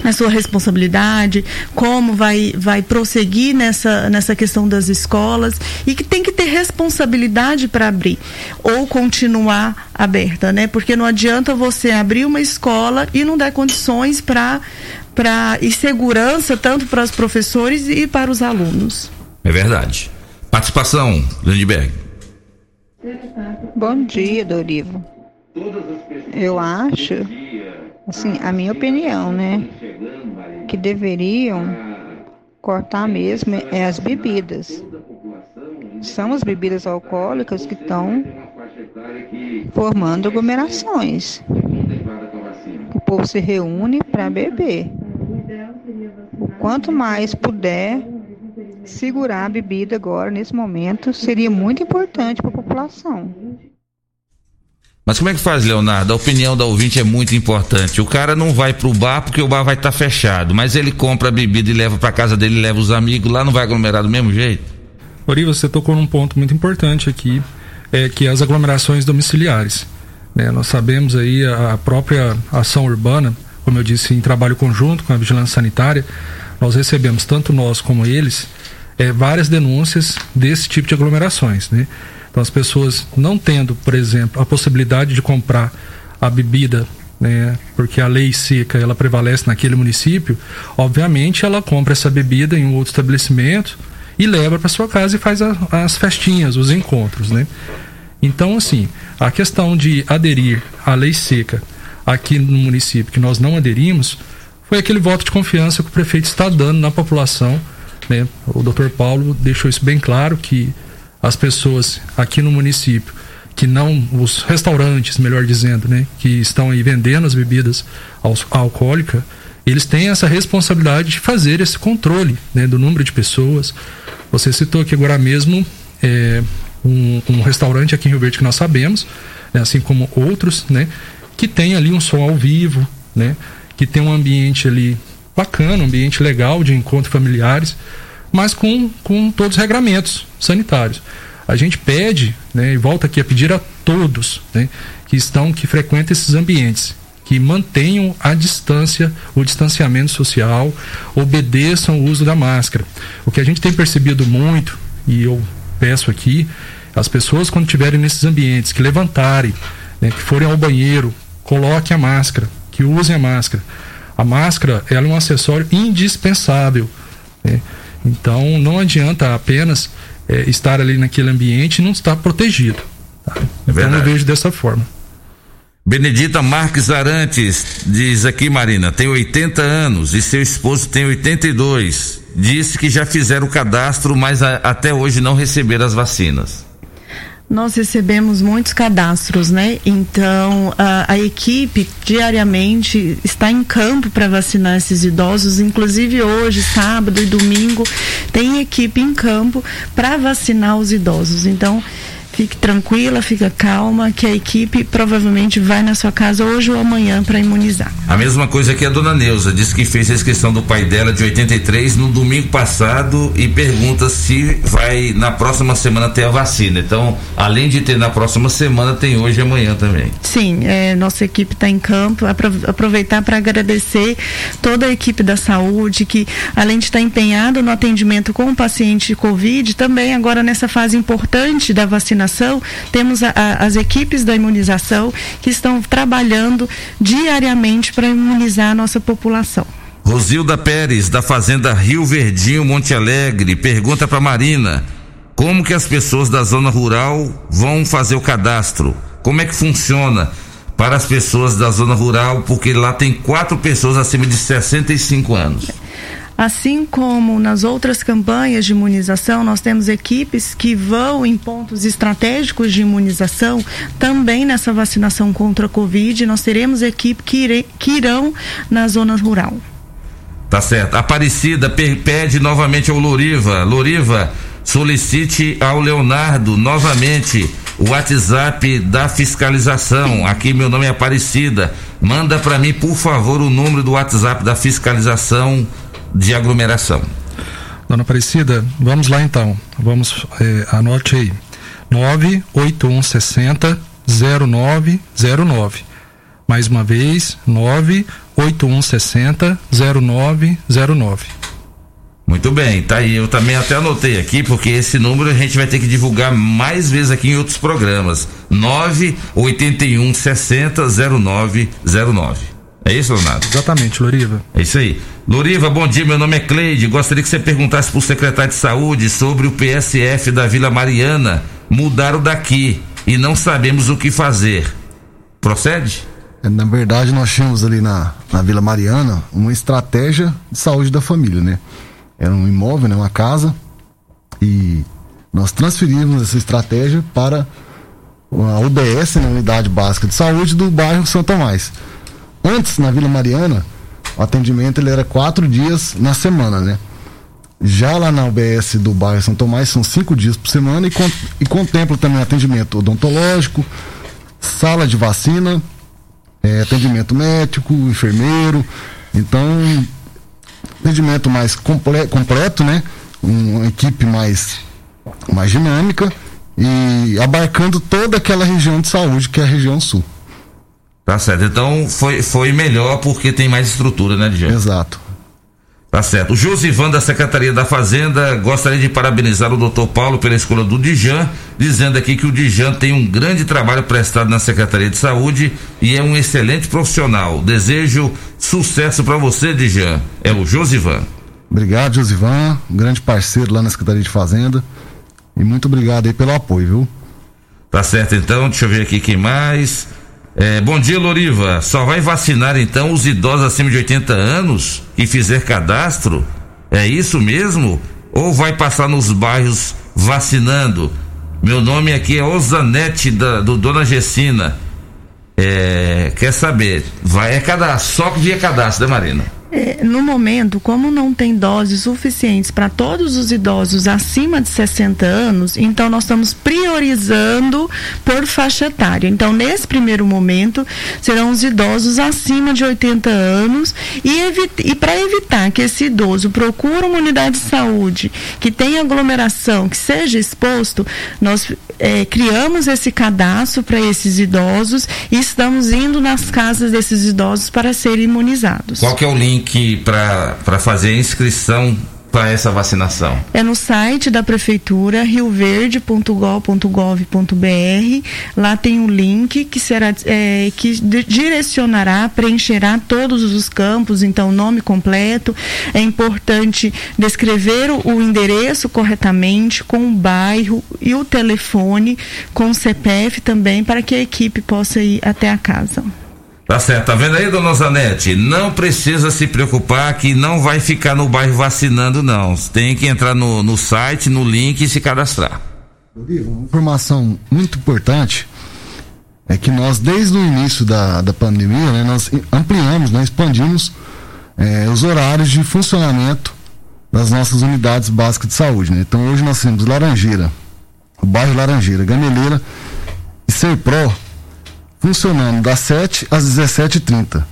a sua responsabilidade, como vai, vai prosseguir nessa, nessa questão das escolas e que tem que ter responsabilidade para abrir ou continuar aberta, né? Porque não adianta você abrir uma escola e não dar condições para para e segurança tanto para os professores e para os alunos. É verdade. Participação, Lindbergh. Bom dia, Dorivo. Eu acho, assim, a minha opinião, né? Que deveriam cortar mesmo é as bebidas. São as bebidas alcoólicas que estão formando aglomerações. O povo se reúne para beber. O quanto mais puder segurar a bebida agora, nesse momento, seria muito importante para a população. Mas como é que faz, Leonardo? A opinião da ouvinte é muito importante. O cara não vai pro bar porque o bar vai estar tá fechado, mas ele compra a bebida e leva para casa dele, leva os amigos, lá não vai aglomerar do mesmo jeito? Ori, você tocou num ponto muito importante aqui, é que as aglomerações domiciliares. Né? Nós sabemos aí a própria ação urbana, como eu disse, em trabalho conjunto com a vigilância sanitária, nós recebemos, tanto nós como eles, é, várias denúncias desse tipo de aglomerações, né? Então as pessoas não tendo, por exemplo, a possibilidade de comprar a bebida né, porque a lei seca ela prevalece naquele município, obviamente ela compra essa bebida em um outro estabelecimento e leva para sua casa e faz a, as festinhas, os encontros, né? Então, assim, a questão de aderir à lei seca aqui no município, que nós não aderimos, foi aquele voto de confiança que o prefeito está dando na população. Né? O doutor Paulo deixou isso bem claro que as pessoas aqui no município que não os restaurantes, melhor dizendo, né, que estão aí vendendo as bebidas alcoólicas, eles têm essa responsabilidade de fazer esse controle, né, do número de pessoas. Você citou aqui agora mesmo é, um, um, restaurante aqui em Rio Verde que nós sabemos, né, assim como outros, né, que tem ali um som ao vivo, né, que tem um ambiente ali bacana, um ambiente legal de encontro familiares, mas com, com todos os regramentos sanitários a gente pede, né, e volta aqui a pedir a todos, né, que estão, que frequentam esses ambientes, que mantenham a distância, o distanciamento social, obedeçam o uso da máscara. O que a gente tem percebido muito, e eu peço aqui, as pessoas quando estiverem nesses ambientes, que levantarem, né, que forem ao banheiro, coloquem a máscara, que usem a máscara. A máscara ela é um acessório indispensável. Né? Então não adianta apenas é, estar ali naquele ambiente e não estar protegido. Tá? É então eu vejo dessa forma. Benedita Marques Arantes diz aqui, Marina, tem 80 anos e seu esposo tem 82. Disse que já fizeram o cadastro, mas a, até hoje não receberam as vacinas nós recebemos muitos cadastros, né? Então, a, a equipe diariamente está em campo para vacinar esses idosos. Inclusive, hoje, sábado e domingo, tem equipe em campo para vacinar os idosos. Então, Fique tranquila, fica calma, que a equipe provavelmente vai na sua casa hoje ou amanhã para imunizar. A mesma coisa que a dona Neuza, disse que fez a inscrição do pai dela de 83 no domingo passado e pergunta se vai na próxima semana ter a vacina. Então, além de ter na próxima semana, tem hoje e amanhã também. Sim, é, nossa equipe está em campo. Aproveitar para agradecer toda a equipe da saúde que, além de estar tá empenhado no atendimento com o paciente de Covid, também agora nessa fase importante da vacinação temos a, a, as equipes da imunização que estão trabalhando diariamente para imunizar a nossa população. Rosilda Pérez, da Fazenda Rio Verdinho, Monte Alegre, pergunta para Marina: como que as pessoas da zona rural vão fazer o cadastro? Como é que funciona para as pessoas da zona rural? Porque lá tem quatro pessoas acima de 65 anos. Assim como nas outras campanhas de imunização, nós temos equipes que vão em pontos estratégicos de imunização, também nessa vacinação contra a Covid, nós teremos equipe que, ire, que irão na zona rural. Tá certo. Aparecida pede novamente ao Loriva. Loriva, solicite ao Leonardo novamente o WhatsApp da fiscalização. Aqui meu nome é Aparecida. Manda para mim, por favor, o número do WhatsApp da fiscalização de aglomeração. Dona Aparecida, vamos lá então. Vamos, eh, anote aí. 98160 0909. Mais uma vez, 98160 0909. Muito bem, tá aí. Eu também até anotei aqui, porque esse número a gente vai ter que divulgar mais vezes aqui em outros programas. 981 60 0909. É isso, Leonardo? Exatamente, Loriva. É isso aí. Loriva, bom dia. Meu nome é Cleide. Gostaria que você perguntasse para o secretário de saúde sobre o PSF da Vila Mariana. Mudaram daqui e não sabemos o que fazer. Procede? É, na verdade, nós tínhamos ali na, na Vila Mariana uma estratégia de saúde da família, né? Era um imóvel, né? uma casa. E nós transferimos essa estratégia para a UBS, na Unidade Básica de Saúde do bairro São Tomás. Antes, na Vila Mariana, o atendimento ele era quatro dias na semana, né? Já lá na UBS do bairro São Tomás são cinco dias por semana e, con e contempla também atendimento odontológico, sala de vacina, é, atendimento médico, enfermeiro. Então, atendimento mais comple completo, né? Uma equipe mais, mais dinâmica e abarcando toda aquela região de saúde que é a região sul. Tá certo. Então foi, foi melhor porque tem mais estrutura, né, Djan? Exato. Tá certo. O Josivan da Secretaria da Fazenda gostaria de parabenizar o doutor Paulo pela escolha do Dijan, dizendo aqui que o Dijan tem um grande trabalho prestado na Secretaria de Saúde e é um excelente profissional. Desejo sucesso para você, Dijan. É o Josivan. Obrigado, Josivan, um grande parceiro lá na Secretaria de Fazenda. E muito obrigado aí pelo apoio, viu? Tá certo então, deixa eu ver aqui quem mais. É, bom dia, Loriva. Só vai vacinar então os idosos acima de 80 anos e fizer cadastro? É isso mesmo? Ou vai passar nos bairros vacinando? Meu nome aqui é Osanete da, do Dona Gessina. É, quer saber? Vai é cadastro, só via cadastro, né, Marina? É, no momento, como não tem doses suficientes para todos os idosos acima de 60 anos, então nós estamos priorizando por faixa etária. Então, nesse primeiro momento, serão os idosos acima de 80 anos e, e para evitar que esse idoso procure uma unidade de saúde que tenha aglomeração, que seja exposto, nós é, criamos esse cadastro para esses idosos e estamos indo nas casas desses idosos para serem imunizados. Qual que é o link? Link para fazer a inscrição para essa vacinação? É no site da prefeitura rioverde.gov.gov.br. Lá tem um link que será é, que direcionará, preencherá todos os campos, então nome completo. É importante descrever o endereço corretamente, com o bairro e o telefone, com o CPF também, para que a equipe possa ir até a casa. Tá certo, tá vendo aí, dona Zanete? Não precisa se preocupar que não vai ficar no bairro vacinando, não. Tem que entrar no, no site, no link e se cadastrar. Uma informação muito importante é que nós, desde o início da, da pandemia, né, nós ampliamos, nós expandimos é, os horários de funcionamento das nossas unidades básicas de saúde. Né? Então hoje nós temos Laranjeira, o bairro Laranjeira, Gameleira e Serpro funcionando das 7 às 17h30.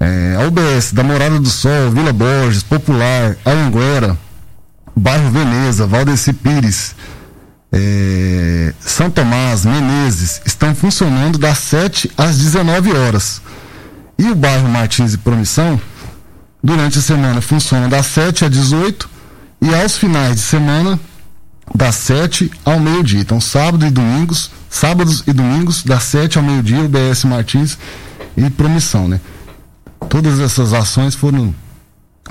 É, a UBS da Morada do Sol, Vila Borges, Popular, Anguera, Bairro Veneza, Valdeci Pires, é, São Tomás, Menezes, estão funcionando das 7 às 19 horas. E o bairro Martins e Promissão, durante a semana, funciona das 7 às 18 e aos finais de semana, das 7 ao meio-dia. Então, sábado e domingos, sábados e domingos, das 7 ao meio-dia, o BS Martins e Promissão, né? Todas essas ações foram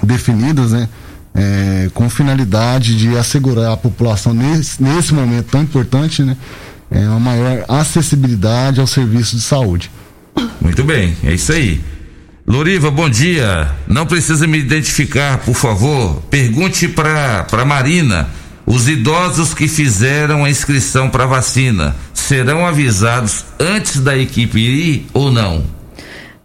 definidas, né? É, com finalidade de assegurar à população nesse, nesse momento tão importante, né? É, uma maior acessibilidade ao serviço de saúde. Muito bem, é isso aí. Loriva, bom dia. Não precisa me identificar, por favor. Pergunte para Marina os idosos que fizeram a inscrição para vacina serão avisados antes da equipe ir ou não?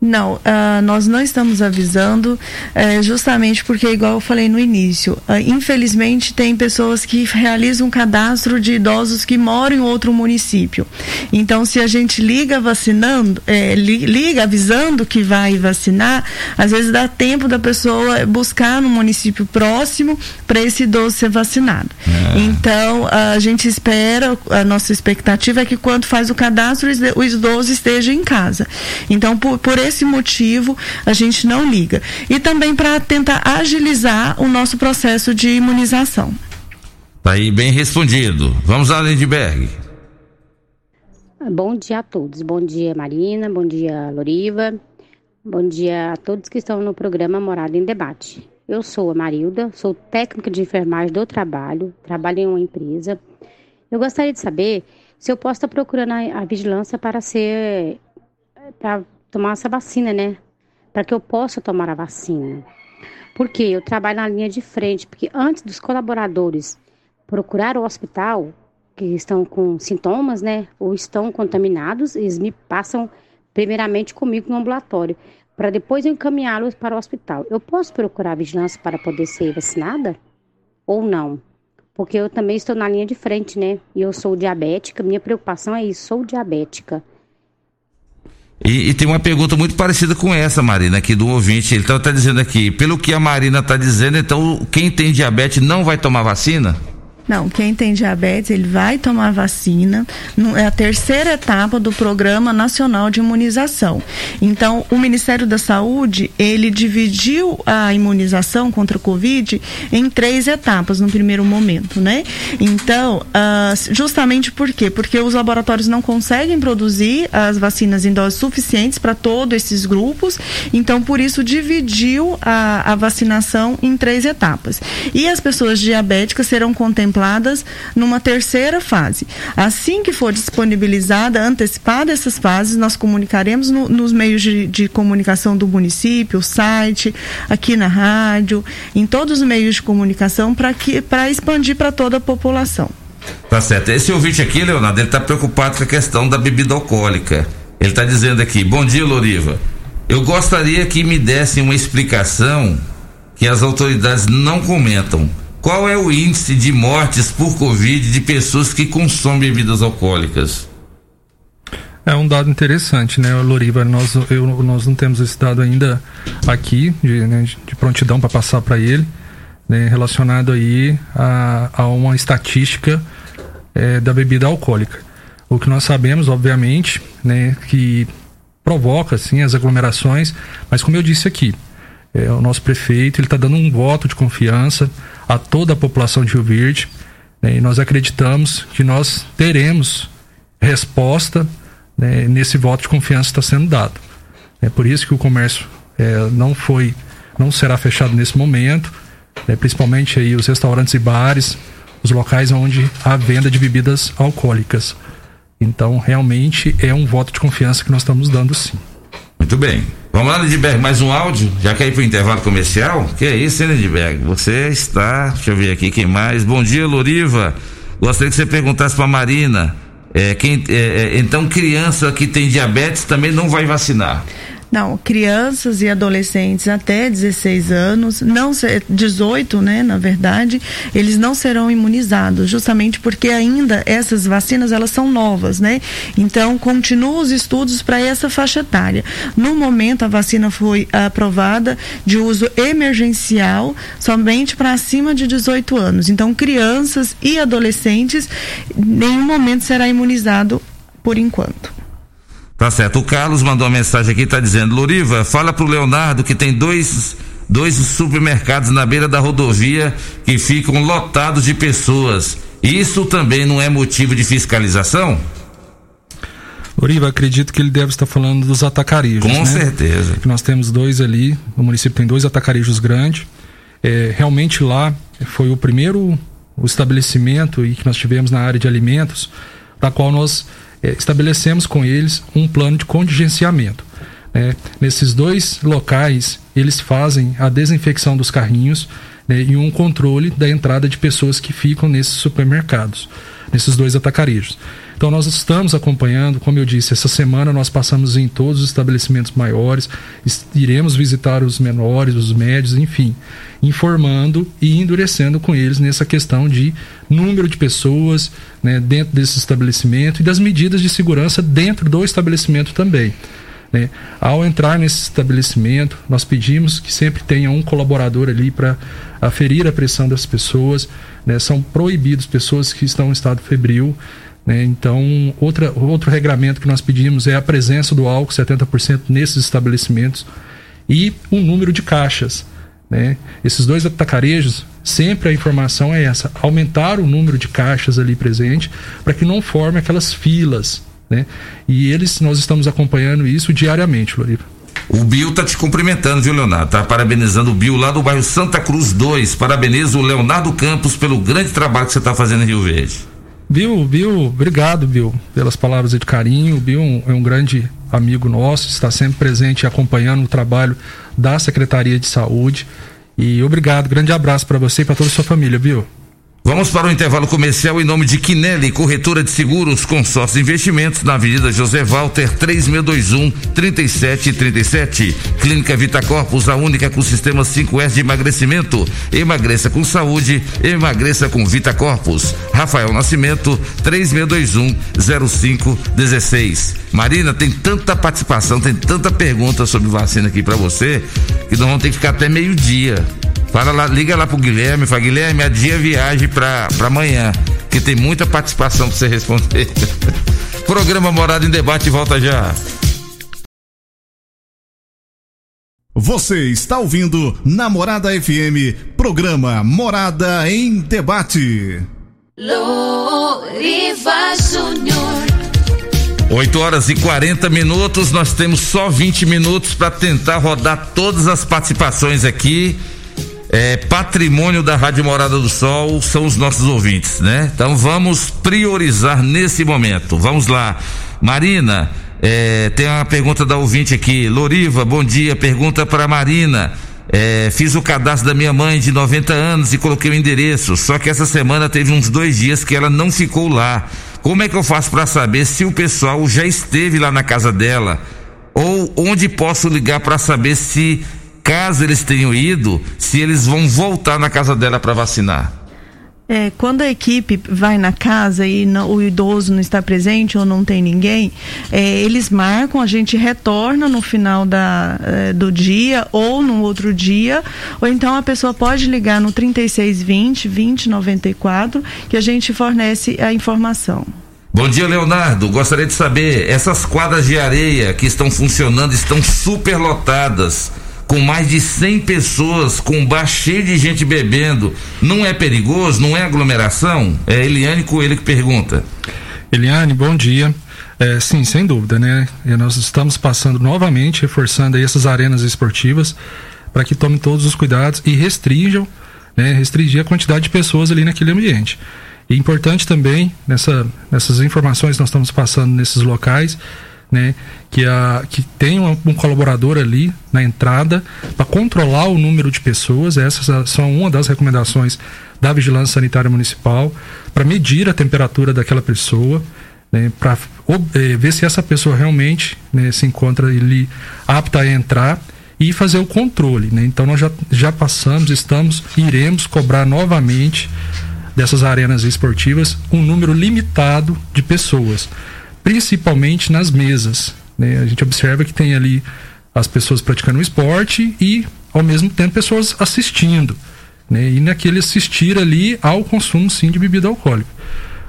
Não, uh, nós não estamos avisando, uh, justamente porque, igual eu falei no início, uh, infelizmente tem pessoas que realizam um cadastro de idosos que moram em outro município. Então, se a gente liga vacinando, eh, li, liga avisando que vai vacinar, às vezes dá tempo da pessoa buscar no município próximo para esse idoso ser vacinado. É. Então, a gente espera, a nossa expectativa é que quando faz o cadastro, o idoso esteja em casa. Então, por, por esse motivo a gente não liga. E também para tentar agilizar o nosso processo de imunização. Tá aí bem respondido. Vamos lá, Lindbergh. Bom dia a todos. Bom dia, Marina. Bom dia, Loriva. Bom dia a todos que estão no programa Morada em Debate. Eu sou a Marilda, sou técnica de enfermagem do trabalho, trabalho em uma empresa. Eu gostaria de saber se eu posso estar procurando a, a vigilância para ser para tomar essa vacina, né? Para que eu possa tomar a vacina. Porque eu trabalho na linha de frente, porque antes dos colaboradores procurar o hospital, que estão com sintomas, né, ou estão contaminados, eles me passam primeiramente comigo no ambulatório, para depois encaminhá-los para o hospital. Eu posso procurar vigilância para poder ser vacinada? Ou não? Porque eu também estou na linha de frente, né? E eu sou diabética, minha preocupação é isso, sou diabética. E, e, tem uma pergunta muito parecida com essa, Marina, aqui do ouvinte. Ele está tá dizendo aqui, pelo que a Marina está dizendo, então quem tem diabetes não vai tomar vacina? Não, quem tem diabetes, ele vai tomar vacina. É a terceira etapa do Programa Nacional de Imunização. Então, o Ministério da Saúde, ele dividiu a imunização contra o Covid em três etapas no primeiro momento, né? Então, uh, justamente por quê? Porque os laboratórios não conseguem produzir as vacinas em doses suficientes para todos esses grupos. Então, por isso, dividiu a, a vacinação em três etapas. E as pessoas diabéticas serão contempladas contempladas numa terceira fase. Assim que for disponibilizada, antecipada essas fases, nós comunicaremos no, nos meios de, de comunicação do município, o site, aqui na rádio, em todos os meios de comunicação para expandir para toda a população. Tá certo. Esse ouvinte aqui, Leonardo, ele está preocupado com a questão da bebida alcoólica. Ele está dizendo aqui: Bom dia, Loriva. Eu gostaria que me dessem uma explicação que as autoridades não comentam. Qual é o índice de mortes por Covid de pessoas que consomem bebidas alcoólicas? É um dado interessante, né, Loriva? Nós, eu, nós não temos esse dado ainda aqui, de, né, de prontidão para passar para ele, né, relacionado aí a, a uma estatística é, da bebida alcoólica. O que nós sabemos, obviamente, né, que provoca assim as aglomerações, mas como eu disse aqui, é, o nosso prefeito ele está dando um voto de confiança a toda a população de Rio Verde né, e nós acreditamos que nós teremos resposta né, nesse voto de confiança que está sendo dado. É por isso que o comércio é, não foi, não será fechado nesse momento, é, principalmente aí os restaurantes e bares, os locais onde há venda de bebidas alcoólicas. Então, realmente é um voto de confiança que nós estamos dando sim. Muito bem. Vamos lá, Lidberg, mais um áudio? Já ir para o intervalo comercial? Que é isso, hein, Lidberg? Você está. Deixa eu ver aqui quem mais. Bom dia, Loriva. Gostaria que você perguntasse para Marina. É, quem, é, é, então, criança que tem diabetes também não vai vacinar? Não, crianças e adolescentes até 16 anos, não 18, né, na verdade, eles não serão imunizados, justamente porque ainda essas vacinas elas são novas, né? Então, continuam os estudos para essa faixa etária. No momento a vacina foi aprovada de uso emergencial somente para acima de 18 anos. Então, crianças e adolescentes nenhum momento será imunizado por enquanto. Tá certo. O Carlos mandou uma mensagem aqui, tá dizendo: Loriva, fala pro Leonardo que tem dois, dois supermercados na beira da rodovia que ficam lotados de pessoas. Isso também não é motivo de fiscalização? Loriva, acredito que ele deve estar falando dos atacarejos. Com né? certeza. Que nós temos dois ali, o município tem dois atacarejos grandes. É, realmente lá foi o primeiro o estabelecimento e que nós tivemos na área de alimentos, da qual nós estabelecemos com eles um plano de contingenciamento. É, nesses dois locais, eles fazem a desinfecção dos carrinhos né, e um controle da entrada de pessoas que ficam nesses supermercados, nesses dois atacarejos. Então nós estamos acompanhando, como eu disse, essa semana nós passamos em todos os estabelecimentos maiores, iremos visitar os menores, os médios, enfim, informando e endurecendo com eles nessa questão de número de pessoas né, dentro desse estabelecimento e das medidas de segurança dentro do estabelecimento também. Né? Ao entrar nesse estabelecimento, nós pedimos que sempre tenha um colaborador ali para aferir a pressão das pessoas. Né? São proibidos pessoas que estão em estado febril. Né? Então, outra, outro regramento que nós pedimos é a presença do álcool 70% nesses estabelecimentos e o número de caixas. Né? Esses dois atacarejos, sempre a informação é essa: aumentar o número de caixas ali presente para que não forme aquelas filas. Né? E eles, nós estamos acompanhando isso diariamente, Loriva. O Bill tá te cumprimentando, viu, Leonardo? Tá parabenizando o Bill lá do bairro Santa Cruz 2. Parabenizo o Leonardo Campos pelo grande trabalho que você está fazendo em Rio Verde. Bill, Bill, obrigado, Bill, pelas palavras de carinho. Bill é um grande amigo nosso, está sempre presente e acompanhando o trabalho da Secretaria de Saúde. E obrigado, grande abraço para você e para toda a sua família, Bill. Vamos para o intervalo comercial em nome de Quinelli, corretora de seguros, consórcio investimentos na Avenida José Walter, 3621 3737. Clínica Vita Corpus, a única com sistema 5S de emagrecimento. Emagreça com saúde, emagreça com Vita Corpus. Rafael Nascimento, 3621 0516. Marina, tem tanta participação, tem tanta pergunta sobre vacina aqui para você, que nós vamos ter que ficar até meio-dia. Fala lá, liga lá pro Guilherme, fala, Guilherme, adia a viagem pra, pra amanhã, que tem muita participação pra você responder. Programa Morada em Debate volta já. Você está ouvindo Namorada FM, programa Morada em Debate. Loriva Júnior. 8 horas e 40 minutos, nós temos só 20 minutos para tentar rodar todas as participações aqui é, patrimônio da Rádio Morada do Sol são os nossos ouvintes, né? Então vamos priorizar nesse momento. Vamos lá. Marina, é, tem uma pergunta da ouvinte aqui. Loriva, bom dia. Pergunta para Marina. É, fiz o cadastro da minha mãe de 90 anos e coloquei o endereço. Só que essa semana teve uns dois dias que ela não ficou lá. Como é que eu faço para saber se o pessoal já esteve lá na casa dela? Ou onde posso ligar para saber se caso eles tenham ido, se eles vão voltar na casa dela para vacinar? É, quando a equipe vai na casa e não, o idoso não está presente ou não tem ninguém, é, eles marcam, a gente retorna no final da, é, do dia ou no outro dia, ou então a pessoa pode ligar no 3620 2094 que a gente fornece a informação. Bom dia, Leonardo. Gostaria de saber, essas quadras de areia que estão funcionando estão superlotadas com mais de 100 pessoas, com um bar cheio de gente bebendo, não é perigoso? Não é aglomeração? É Eliane Coelho que pergunta. Eliane, bom dia. É, sim, sem dúvida, né? E nós estamos passando novamente, reforçando essas arenas esportivas para que tomem todos os cuidados e restringam, né, restringir a quantidade de pessoas ali naquele ambiente. E importante também, nessa, nessas informações que nós estamos passando nesses locais, né, que, a, que tem um, um colaborador ali na entrada para controlar o número de pessoas. Essas são uma das recomendações da Vigilância Sanitária Municipal para medir a temperatura daquela pessoa. Né, para é, ver se essa pessoa realmente né, se encontra ali apta a entrar e fazer o controle. Né? Então nós já, já passamos, estamos, iremos cobrar novamente dessas arenas esportivas um número limitado de pessoas principalmente nas mesas. Né? A gente observa que tem ali as pessoas praticando o esporte e, ao mesmo tempo, pessoas assistindo. Né? E naquele assistir ali ao consumo, sim, de bebida alcoólica.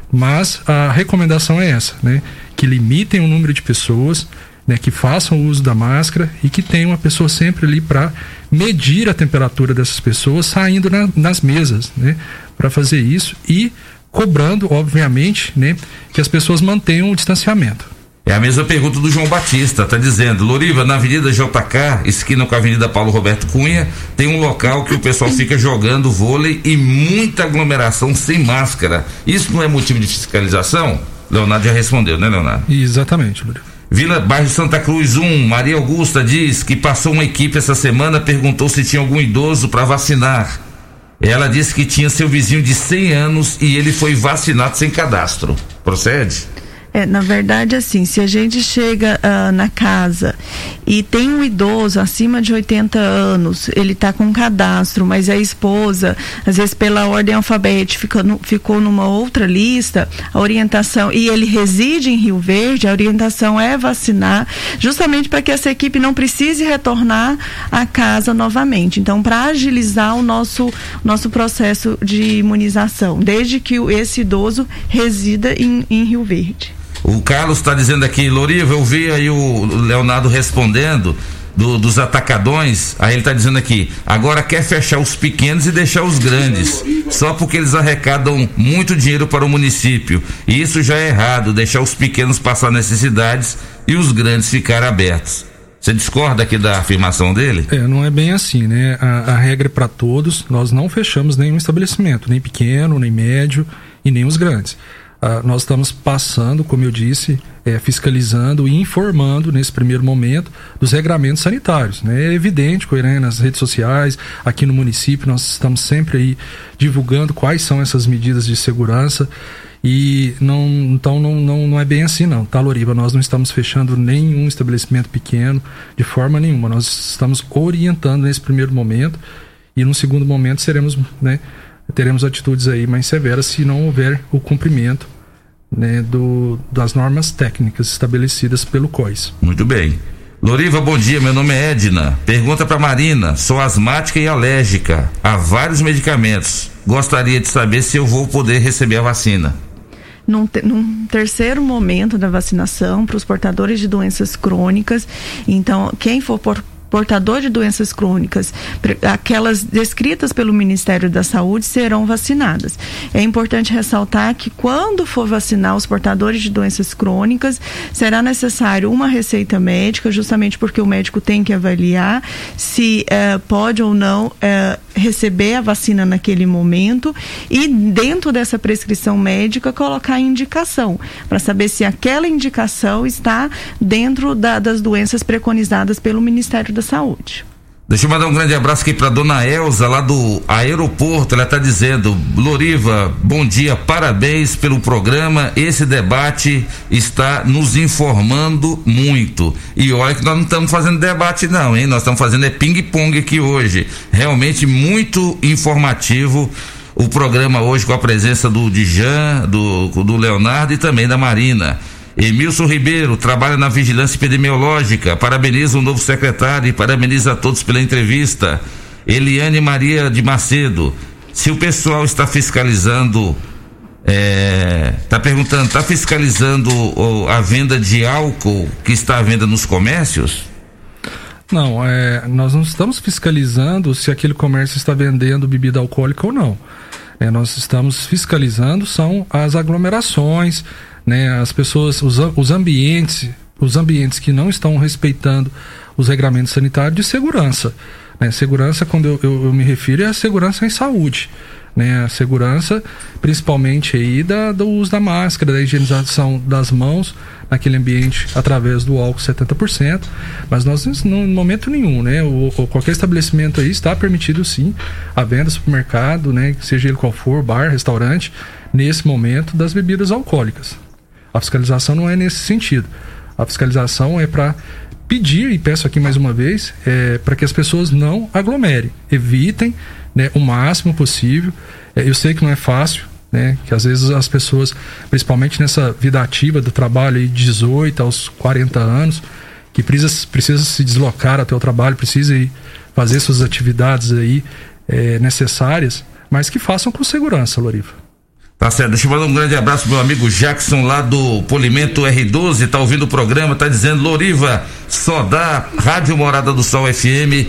Mas a recomendação é essa, né? Que limitem o número de pessoas, né? Que façam o uso da máscara e que tenham uma pessoa sempre ali para medir a temperatura dessas pessoas saindo na, nas mesas, né? Para fazer isso e cobrando, obviamente, né, que as pessoas mantenham o distanciamento. É a mesma pergunta do João Batista, tá dizendo, Loriva, na Avenida JK, esquina com a Avenida Paulo Roberto Cunha, tem um local que o pessoal fica jogando vôlei e muita aglomeração sem máscara. Isso não é motivo de fiscalização? Leonardo já respondeu, né, Leonardo? Exatamente, Loriva. Vila Bairro Santa Cruz 1, Maria Augusta diz que passou uma equipe essa semana, perguntou se tinha algum idoso para vacinar. Ela disse que tinha seu vizinho de 100 anos e ele foi vacinado sem cadastro. Procede? É, na verdade, assim, se a gente chega uh, na casa e tem um idoso acima de 80 anos, ele está com cadastro, mas a esposa, às vezes pela ordem alfabética, no, ficou numa outra lista, a orientação, e ele reside em Rio Verde, a orientação é vacinar, justamente para que essa equipe não precise retornar à casa novamente. Então, para agilizar o nosso, nosso processo de imunização, desde que esse idoso resida em, em Rio Verde. O Carlos está dizendo aqui, Loriva, eu vi aí o Leonardo respondendo do, dos atacadões. Aí ele está dizendo aqui, agora quer fechar os pequenos e deixar os grandes, só porque eles arrecadam muito dinheiro para o município. E isso já é errado, deixar os pequenos passar necessidades e os grandes ficar abertos. Você discorda aqui da afirmação dele? É, não é bem assim, né? A, a regra é para todos. Nós não fechamos nenhum estabelecimento, nem pequeno, nem médio e nem os grandes. Uh, nós estamos passando, como eu disse, é, fiscalizando e informando nesse primeiro momento dos regramentos sanitários. Né? É evidente, né, nas redes sociais, aqui no município, nós estamos sempre aí divulgando quais são essas medidas de segurança. E não, então não, não, não é bem assim não, tá, Loriva? Nós não estamos fechando nenhum estabelecimento pequeno de forma nenhuma. Nós estamos orientando nesse primeiro momento e no segundo momento seremos, né, teremos atitudes aí mais severas se não houver o cumprimento né, do, das normas técnicas estabelecidas pelo COIS. Muito bem. Loriva, bom dia. Meu nome é Edna. Pergunta para Marina. Sou asmática e alérgica a vários medicamentos. Gostaria de saber se eu vou poder receber a vacina. Num, te, num, terceiro momento da vacinação para os portadores de doenças crônicas. Então, quem for por, portador de doenças crônicas, aquelas descritas pelo Ministério da Saúde, serão vacinadas. É importante ressaltar que quando for vacinar os portadores de doenças crônicas, será necessário uma receita médica, justamente porque o médico tem que avaliar se eh, pode ou não eh, receber a vacina naquele momento e dentro dessa prescrição médica colocar a indicação para saber se aquela indicação está dentro da, das doenças preconizadas pelo Ministério da Saúde. Deixa eu mandar um grande abraço aqui para dona Elza, lá do aeroporto. Ela está dizendo: Loriva, bom dia, parabéns pelo programa. Esse debate está nos informando muito. E olha que nós não estamos fazendo debate, não, hein? Nós estamos fazendo é ping-pong aqui hoje. Realmente muito informativo o programa hoje com a presença do Dijan, do, do Leonardo e também da Marina. Emilson Ribeiro trabalha na vigilância epidemiológica. Parabeniza o novo secretário e parabeniza a todos pela entrevista. Eliane Maria de Macedo. Se o pessoal está fiscalizando, está é, tá perguntando, está fiscalizando a venda de álcool que está à venda nos comércios? Não, é, nós não estamos fiscalizando se aquele comércio está vendendo bebida alcoólica ou não. É, nós estamos fiscalizando são as aglomerações, né, as pessoas, os, os ambientes, os ambientes que não estão respeitando os regramentos sanitários de segurança. Né? Segurança, quando eu, eu, eu, me refiro, é a segurança em saúde. Né? A segurança, principalmente aí da, do uso da máscara, da higienização das mãos naquele ambiente através do álcool 70%. Mas nós, no momento nenhum, né? O, qualquer estabelecimento aí está permitido sim a venda supermercado, né? Seja ele qual for, bar, restaurante, nesse momento das bebidas alcoólicas. A fiscalização não é nesse sentido. A fiscalização é para pedir, e peço aqui mais uma vez, é, para que as pessoas não aglomerem, evitem né, o máximo possível. É, eu sei que não é fácil, né, que às vezes as pessoas, principalmente nessa vida ativa do trabalho, de 18 aos 40 anos, que precisa, precisa se deslocar até o trabalho, precisa ir fazer suas atividades aí é, necessárias, mas que façam com segurança, Loriva. Tá certo, deixa eu mandar um grande abraço pro meu amigo Jackson lá do Polimento R12, tá ouvindo o programa, tá dizendo, Loriva, só dá Rádio Morada do Sol FM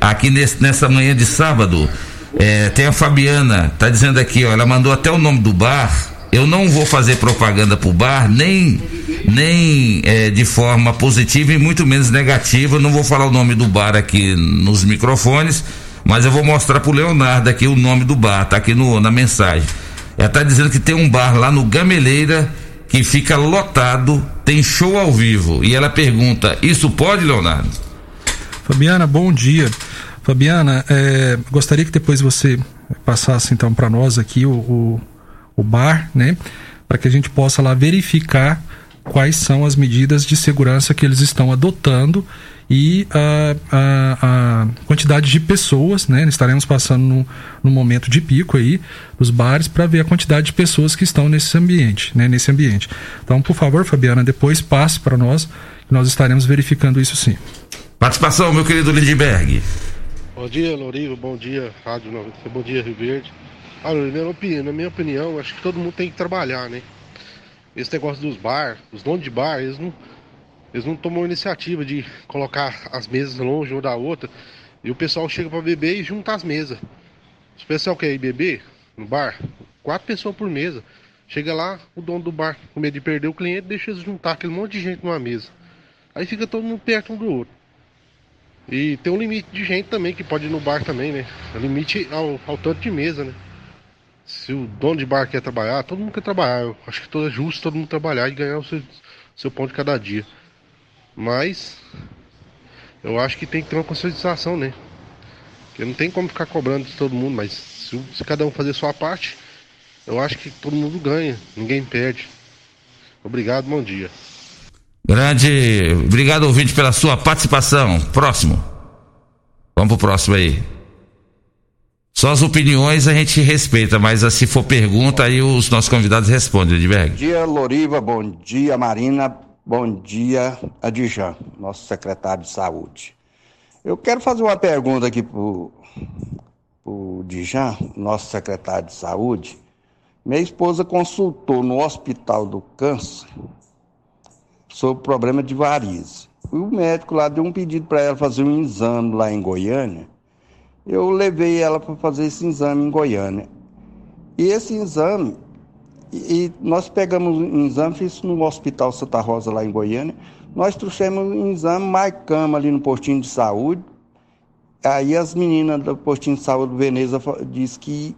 aqui nesse, nessa manhã de sábado. É, tem a Fabiana, tá dizendo aqui, ó, ela mandou até o nome do bar. Eu não vou fazer propaganda pro bar, nem, nem é, de forma positiva e muito menos negativa. não vou falar o nome do bar aqui nos microfones, mas eu vou mostrar pro Leonardo aqui o nome do bar, tá aqui no, na mensagem. Ela está dizendo que tem um bar lá no Gameleira que fica lotado, tem show ao vivo. E ela pergunta: Isso pode, Leonardo? Fabiana, bom dia. Fabiana, é, gostaria que depois você passasse então para nós aqui o, o, o bar, né? Para que a gente possa lá verificar quais são as medidas de segurança que eles estão adotando e a, a, a, quantidade de pessoas, né? Estaremos passando no, no momento de pico aí nos bares para ver a quantidade de pessoas que estão nesse ambiente, né? Nesse ambiente. Então, por favor, Fabiana, depois passe para nós, que nós estaremos verificando isso sim. Participação, meu querido Lindbergh. Bom dia, Lorivo. Bom dia, Rádio 90. Bom dia, Rio Verde. Ah, minha opinião, na minha opinião, acho que todo mundo tem que trabalhar, né? Esse negócio dos bar, os donos de bar, eles não eles não tomam iniciativa de colocar as mesas longe uma da outra. E o pessoal chega para beber e junta as mesas. Se o pessoal quer ir beber no bar, quatro pessoas por mesa. Chega lá, o dono do bar, com medo de perder o cliente, deixa eles juntar aquele monte de gente numa mesa. Aí fica todo mundo perto um do outro. E tem um limite de gente também que pode ir no bar também, né? O limite ao, ao tanto de mesa, né? Se o dono de bar quer trabalhar, todo mundo quer trabalhar. Eu acho que é justo todo mundo trabalhar e ganhar o seu, seu pão de cada dia. Mas eu acho que tem que ter uma conscientização, né? Porque não tem como ficar cobrando de todo mundo, mas se, se cada um fazer a sua parte, eu acho que todo mundo ganha, ninguém perde. Obrigado, bom dia. Grande, obrigado ouvinte pela sua participação. Próximo. Vamos pro próximo aí. Só as opiniões a gente respeita, mas se for pergunta, aí os nossos convidados respondem, Edberg. Bom dia, Loriva. Bom dia, Marina. Bom dia, Adjan, nosso secretário de saúde. Eu quero fazer uma pergunta aqui para o Dijan, nosso secretário de saúde. Minha esposa consultou no Hospital do Câncer sobre problema de varizes. o médico lá deu um pedido para ela fazer um exame lá em Goiânia. Eu levei ela para fazer esse exame em Goiânia. E esse exame, e nós pegamos um exame, fiz no Hospital Santa Rosa lá em Goiânia. Nós trouxemos um exame, marcamos ali no postinho de saúde. Aí as meninas do postinho de saúde Veneza disse que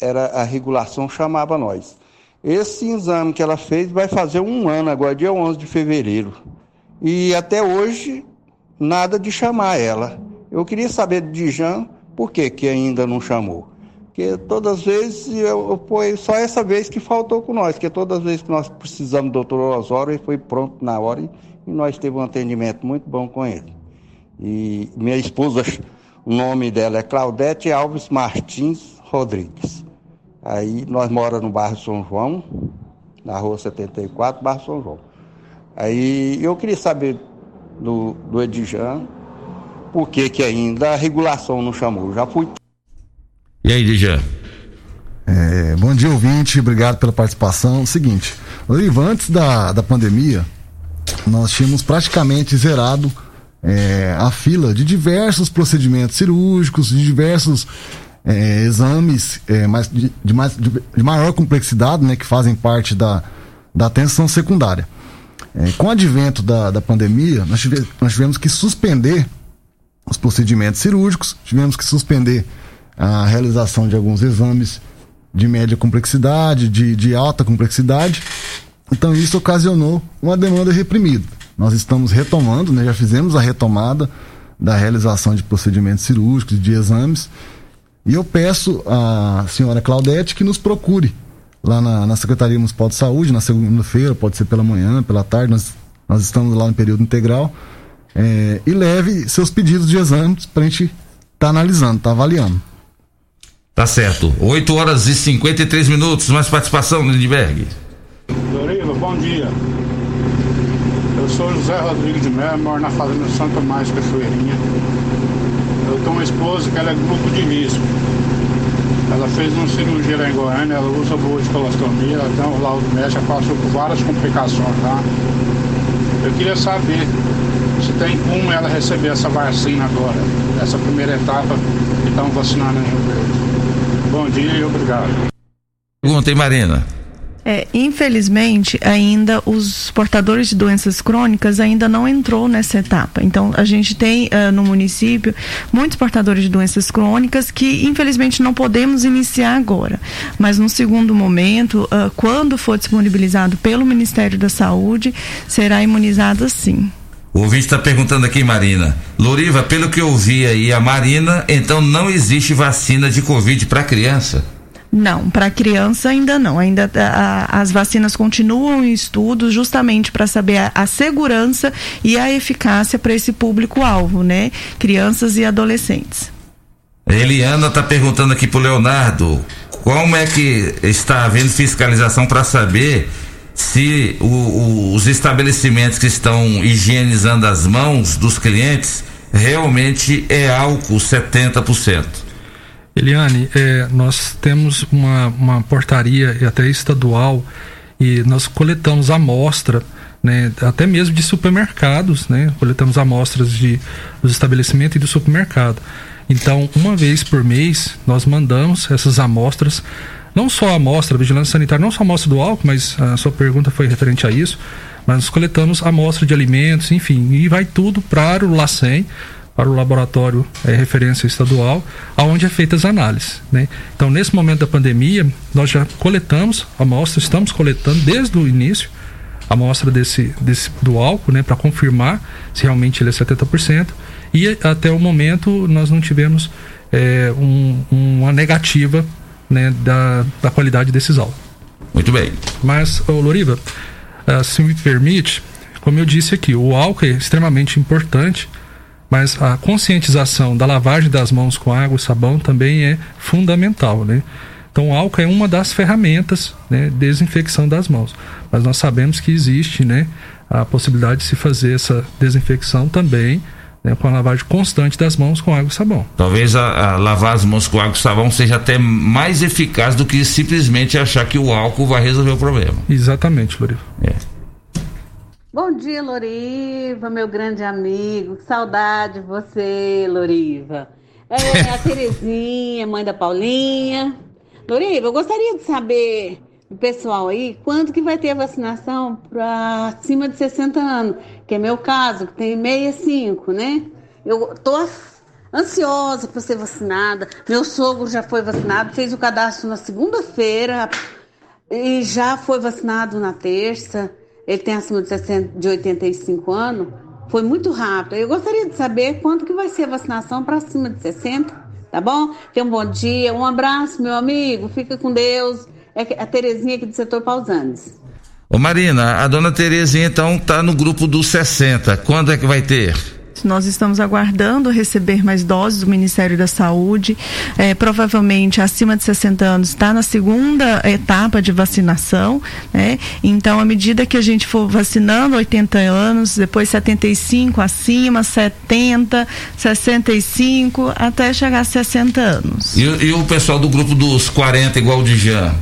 era a regulação chamava nós. Esse exame que ela fez vai fazer um ano agora, dia 11 de fevereiro. E até hoje, nada de chamar ela. Eu queria saber de Jean por que, que ainda não chamou. Porque todas as vezes, eu, foi só essa vez que faltou com nós, porque todas as vezes que nós precisamos do doutor Osório, ele foi pronto na hora e, nós tivemos um atendimento muito bom com ele. E minha esposa, o nome dela é Claudete Alves Martins Rodrigues. Aí nós moramos no bairro São João, na rua 74, bairro São João. Aí eu queria saber do, do Edijan por que, que ainda a regulação não chamou. Já fui. E aí, Edijan? É, bom dia, ouvinte. Obrigado pela participação. Seguinte, Oliva, antes da, da pandemia, nós tínhamos praticamente zerado é, a fila de diversos procedimentos cirúrgicos, de diversos é, exames é, mais, de, de, mais, de, de, maior complexidade, né, que fazem parte da, da atenção secundária. É, com o advento da, da pandemia, nós, tive, nós tivemos que suspender os procedimentos cirúrgicos, tivemos que suspender a realização de alguns exames de média complexidade, de, de alta complexidade. Então isso ocasionou uma demanda reprimida. Nós estamos retomando, né, já fizemos a retomada da realização de procedimentos cirúrgicos, de exames. E eu peço à senhora Claudete que nos procure lá na, na Secretaria Municipal de Saúde, na segunda-feira, pode ser pela manhã, pela tarde, nós, nós estamos lá no período integral, é, e leve seus pedidos de exames para a gente estar tá analisando, tá avaliando. Tá certo. 8 horas e 53 minutos. Mais participação, Lindbergh. Doriva, bom dia. Eu sou José Rodrigues de Mello, moro na fazenda Santa Mais Cachoeirinha. Eu tenho uma esposa que ela é grupo de risco. Ela fez uma cirurgia lá em Goiânia, ela usa boa de colostomia, ela tem um laudo médico, passou por várias complicações lá. Eu queria saber se tem como ela receber essa vacina agora, essa primeira etapa que estão vacinando em Rio Verde. Bom dia e obrigado. Pergunta, hein, Marina? É, infelizmente, ainda os portadores de doenças crônicas ainda não entrou nessa etapa. Então, a gente tem uh, no município muitos portadores de doenças crônicas que, infelizmente, não podemos iniciar agora. Mas, no segundo momento, uh, quando for disponibilizado pelo Ministério da Saúde, será imunizado sim. O ouvinte está perguntando aqui, Marina. Loriva, pelo que eu vi aí, a Marina, então não existe vacina de Covid para criança? Não, para criança ainda não. Ainda a, as vacinas continuam em estudos justamente para saber a, a, segurança e a eficácia para esse público-alvo, né? Crianças e adolescentes. Eliana está perguntando aqui para o Leonardo como é que está havendo fiscalização para saber se o, o, os estabelecimentos que estão higienizando as mãos dos clientes realmente é álcool 70%. Eliane, é, nós temos uma, uma portaria até estadual e nós coletamos amostra, né, até mesmo de supermercados, né, coletamos amostras de, dos estabelecimentos e do supermercado. Então, uma vez por mês, nós mandamos essas amostras, não só a amostra, vigilância sanitária, não só a amostra do álcool, mas a sua pergunta foi referente a isso, mas nós coletamos amostra de alimentos, enfim, e vai tudo para o LACEN, para o laboratório é, referência estadual, aonde é feitas as análises. Né? Então, nesse momento da pandemia, nós já coletamos amostras, estamos coletando desde o início a amostra desse, desse, do álcool, né, para confirmar se realmente ele é 70%, e até o momento nós não tivemos é, um, uma negativa né, da, da qualidade desses álcool. Muito bem. Mas, ô, Loriva, uh, se me permite, como eu disse aqui, o álcool é extremamente importante mas a conscientização da lavagem das mãos com água e sabão também é fundamental, né? Então, o álcool é uma das ferramentas né, de desinfecção das mãos. Mas nós sabemos que existe né, a possibilidade de se fazer essa desinfecção também né, com a lavagem constante das mãos com água e sabão. Talvez a, a, lavar as mãos com água e sabão seja até mais eficaz do que simplesmente achar que o álcool vai resolver o problema. Exatamente, Floriva. É. Bom dia, Loriva, meu grande amigo. Que saudade de você, Loriva. É a Terezinha, mãe da Paulinha. Loriva, eu gostaria de saber do pessoal aí quanto que vai ter a vacinação para acima de 60 anos, que é meu caso, que tem 65, né? Eu tô ansiosa para ser vacinada. Meu sogro já foi vacinado, fez o cadastro na segunda-feira e já foi vacinado na terça. Ele tem acima de, 60, de 85 anos. Foi muito rápido. Eu gostaria de saber quanto que vai ser a vacinação para acima de 60, tá bom? Tenha um bom dia, um abraço, meu amigo. Fica com Deus. É a Terezinha aqui do setor Pausantes. Ô Marina, a dona Terezinha então tá no grupo dos 60. Quando é que vai ter? Nós estamos aguardando receber mais doses do Ministério da Saúde. É, provavelmente acima de 60 anos está na segunda etapa de vacinação. Né? Então, à medida que a gente for vacinando 80 anos, depois 75 acima, 70, 65, até chegar a 60 anos. E, e o pessoal do grupo dos 40, igual o de Jean?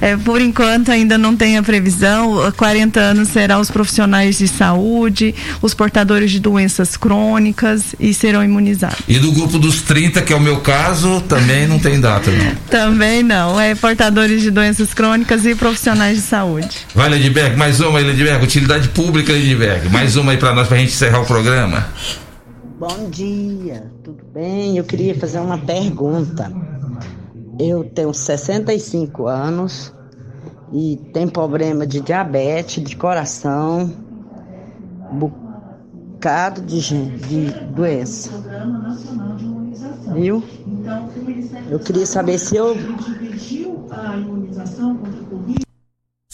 É, por enquanto ainda não tem a previsão. 40 anos serão os profissionais de saúde, os portadores de doenças crônicas e serão imunizados. E do grupo dos 30, que é o meu caso, também não tem data, não? também não. É portadores de doenças crônicas e profissionais de saúde. Vai, Ledberg, mais uma, Ledberg. Utilidade pública, Ledberg. Mais uma aí para nós, para a gente encerrar o programa. Bom dia, tudo bem? Eu queria fazer uma pergunta. Eu tenho 65 anos e tenho problema de diabetes, de coração, bocado de, de doença. Viu? Eu queria saber se eu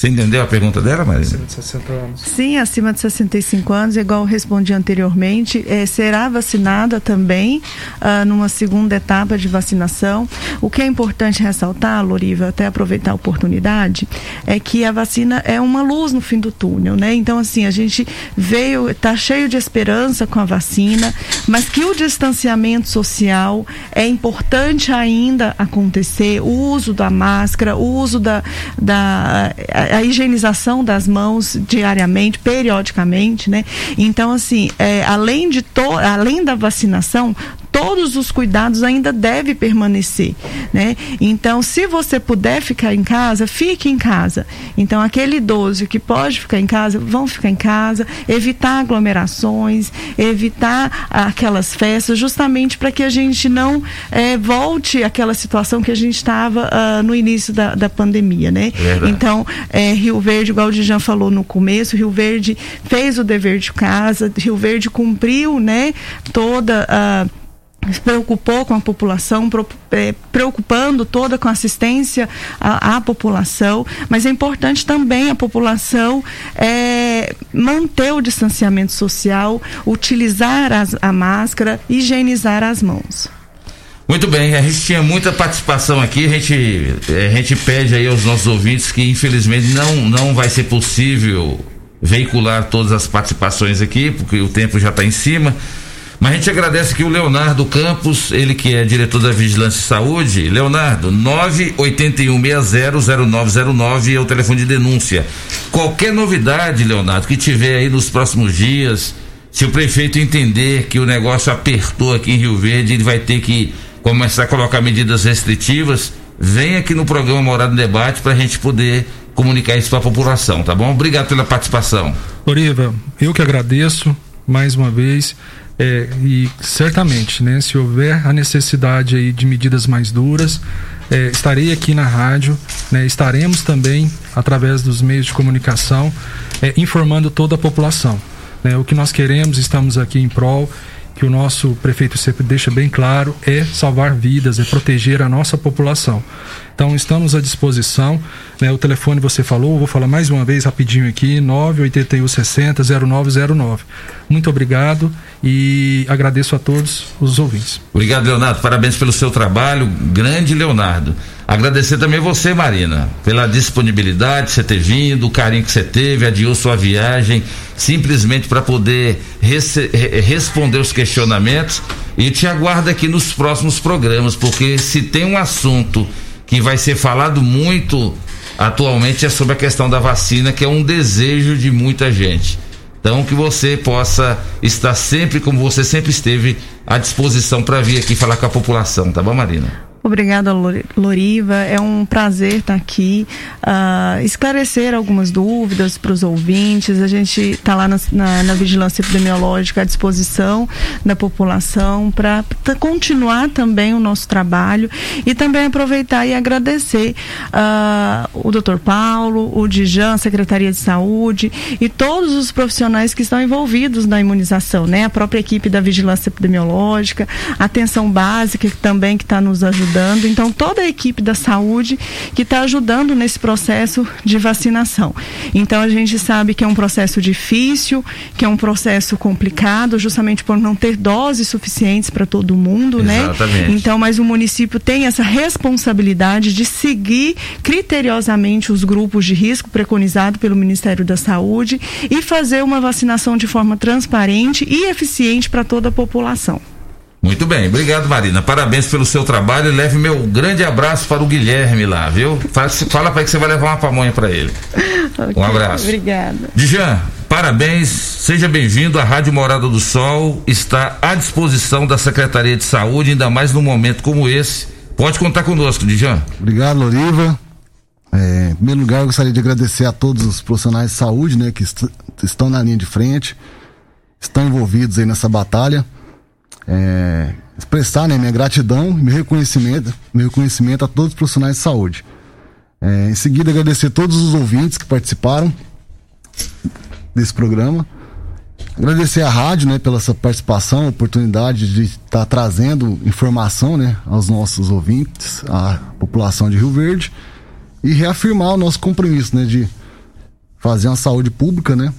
você entendeu a pergunta dela, Marina? Acima de 60 anos. Sim, acima de 65 anos, igual eu respondi anteriormente, é, será vacinada também ah, numa segunda etapa de vacinação. O que é importante ressaltar, Loriva, até aproveitar a oportunidade, é que a vacina é uma luz no fim do túnel, né? Então, assim, a gente veio, está cheio de esperança com a vacina, mas que o distanciamento social é importante ainda acontecer, o uso da máscara, o uso da, da a higienização das mãos diariamente, periodicamente, né? Então, assim, é, além de to, além da vacinação, todos os cuidados ainda devem permanecer, né? Então, se você puder ficar em casa, fique em casa. Então, aquele idoso que pode ficar em casa, vão ficar em casa, evitar aglomerações, evitar aquelas festas, justamente para que a gente não é, volte àquela situação que a gente estava uh, no início da, da pandemia, né? É então, é, Rio Verde, igual o Dijan falou no começo, Rio Verde fez o dever de casa, Rio Verde cumpriu, né, toda a se preocupou com a população, é, preocupando toda com assistência à, à, população, mas é importante também a população é, manter o distanciamento social, utilizar as, a máscara, higienizar as mãos. Muito bem, a gente tinha muita participação aqui, a gente, a gente pede aí aos nossos ouvintes que infelizmente não, não vai ser possível veicular todas as participações aqui, porque o tempo já está em cima. Mas a gente agradece aqui o Leonardo Campos, ele que é diretor da Vigilância e Saúde. Leonardo, 981600909 é o telefone de denúncia. Qualquer novidade, Leonardo, que tiver aí nos próximos dias, se o prefeito entender que o negócio apertou aqui em Rio Verde, ele vai ter que começar a colocar medidas restritivas, vem aqui no programa Morada em Debate para a gente poder comunicar isso para a população, tá bom? Obrigado pela participação. Oriva, eu que agradeço mais uma vez é, e certamente, né, se houver a necessidade aí de medidas mais duras, é, estarei aqui na rádio, né, estaremos também através dos meios de comunicação é, informando toda a população. Né, o que nós queremos, estamos aqui em prol que o nosso prefeito sempre deixa bem claro é salvar vidas, é proteger a nossa população. Então estamos à disposição. Né? O telefone você falou, vou falar mais uma vez rapidinho aqui, 981 60 0909. Muito obrigado e agradeço a todos os ouvintes. Obrigado, Leonardo. Parabéns pelo seu trabalho. Grande Leonardo. Agradecer também você, Marina, pela disponibilidade, você ter vindo, o carinho que você teve, adiou sua viagem, simplesmente para poder responder os questionamentos. E te aguardo aqui nos próximos programas, porque se tem um assunto que vai ser falado muito atualmente é sobre a questão da vacina, que é um desejo de muita gente. Então que você possa estar sempre como você sempre esteve à disposição para vir aqui falar com a população, tá bom, Marina? Obrigada, Loriva. É um prazer estar aqui, uh, esclarecer algumas dúvidas para os ouvintes. A gente está lá na, na, na, vigilância epidemiológica à disposição da população para continuar também o nosso trabalho e também aproveitar e agradecer uh, o doutor Paulo, o Dijan, Secretaria de Saúde e todos os profissionais que estão envolvidos na imunização, né? A própria equipe da vigilância epidemiológica, a atenção básica que também que está nos ajudando ajudando. Então, toda a equipe da saúde que está ajudando nesse processo de vacinação. Então, a gente sabe que é um processo difícil, que é um processo complicado, justamente por não ter doses suficientes para todo mundo, Exatamente. né? Então, mas o município tem essa responsabilidade de seguir criteriosamente os grupos de risco preconizado pelo Ministério da Saúde e fazer uma vacinação de forma transparente e eficiente para toda a população. Muito bem, obrigado Marina. Parabéns pelo seu trabalho e leve meu grande abraço para o Guilherme lá, viu? Fala, para que você vai levar uma pamonha para ele. Okay, um abraço. Obrigada. Dijan, parabéns, seja bem-vindo. A Rádio Morada do Sol está à disposição da Secretaria de Saúde, ainda mais num momento como esse. Pode contar conosco, Dijan. Obrigado, Loriva. É, em primeiro lugar, eu gostaria de agradecer a todos os profissionais de saúde, né, que est estão na linha de frente, estão envolvidos aí nessa batalha é, expressar né, minha gratidão meu reconhecimento, meu reconhecimento a todos os profissionais de saúde. É, em seguida, agradecer a todos os ouvintes que participaram desse programa. Agradecer à rádio, né, pela sua participação, oportunidade de estar tá trazendo informação, né, aos nossos ouvintes, à população de Rio Verde e reafirmar o nosso compromisso, né, de fazer uma saúde pública, né,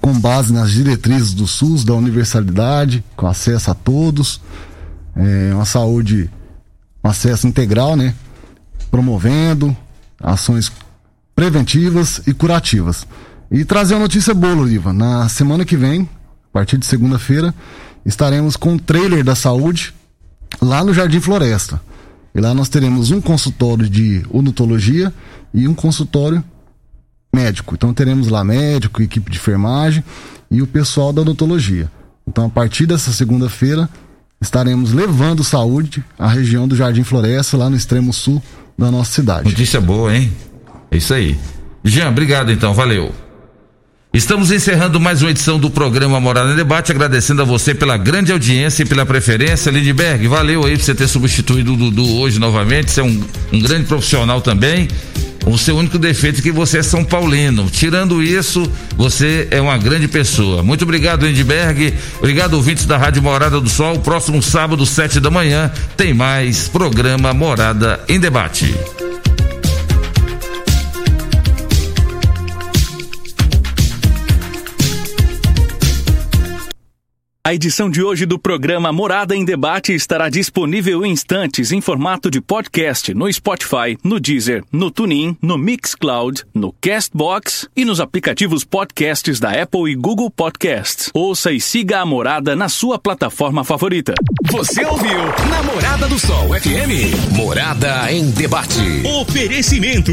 com base nas diretrizes do SUS, da universalidade, com acesso a todos, é, uma saúde, um acesso integral, né? Promovendo ações preventivas e curativas. E trazer uma notícia boa, Oliva. Na semana que vem, a partir de segunda-feira, estaremos com o um trailer da saúde lá no Jardim Floresta. E lá nós teremos um consultório de odontologia e um consultório médico. Então teremos lá médico, equipe de enfermagem e o pessoal da odontologia. Então a partir dessa segunda-feira estaremos levando saúde à região do Jardim Floresta, lá no extremo sul da nossa cidade. Notícia boa, hein? É isso aí. Jean, obrigado então, valeu. Estamos encerrando mais uma edição do programa Morada em Debate, agradecendo a você pela grande audiência e pela preferência. Lindbergh, valeu aí por você ter substituído o Dudu hoje novamente. Você é um, um grande profissional também. O seu único defeito é que você é São Paulino. Tirando isso, você é uma grande pessoa. Muito obrigado, Lindbergh. Obrigado, ouvintes da Rádio Morada do Sol. Próximo sábado, sete da manhã, tem mais programa Morada em Debate. A edição de hoje do programa Morada em Debate estará disponível em instantes em formato de podcast no Spotify, no Deezer, no TuneIn, no Mixcloud, no Castbox e nos aplicativos podcasts da Apple e Google Podcasts. Ouça e siga a Morada na sua plataforma favorita. Você ouviu Namorada do Sol FM. Morada em Debate. Oferecimento: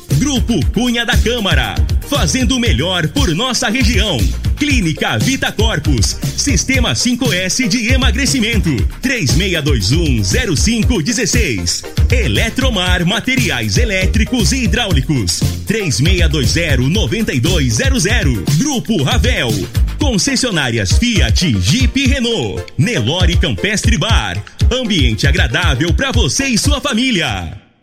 Grupo Cunha da Câmara, fazendo o melhor por nossa região. Clínica Vita Corpus, Sistema 5S de emagrecimento, 36210516. Eletromar Materiais Elétricos e Hidráulicos, 36209200. Grupo Ravel, concessionárias Fiat, Jeep e Renault. Nelore Campestre Bar, ambiente agradável para você e sua família.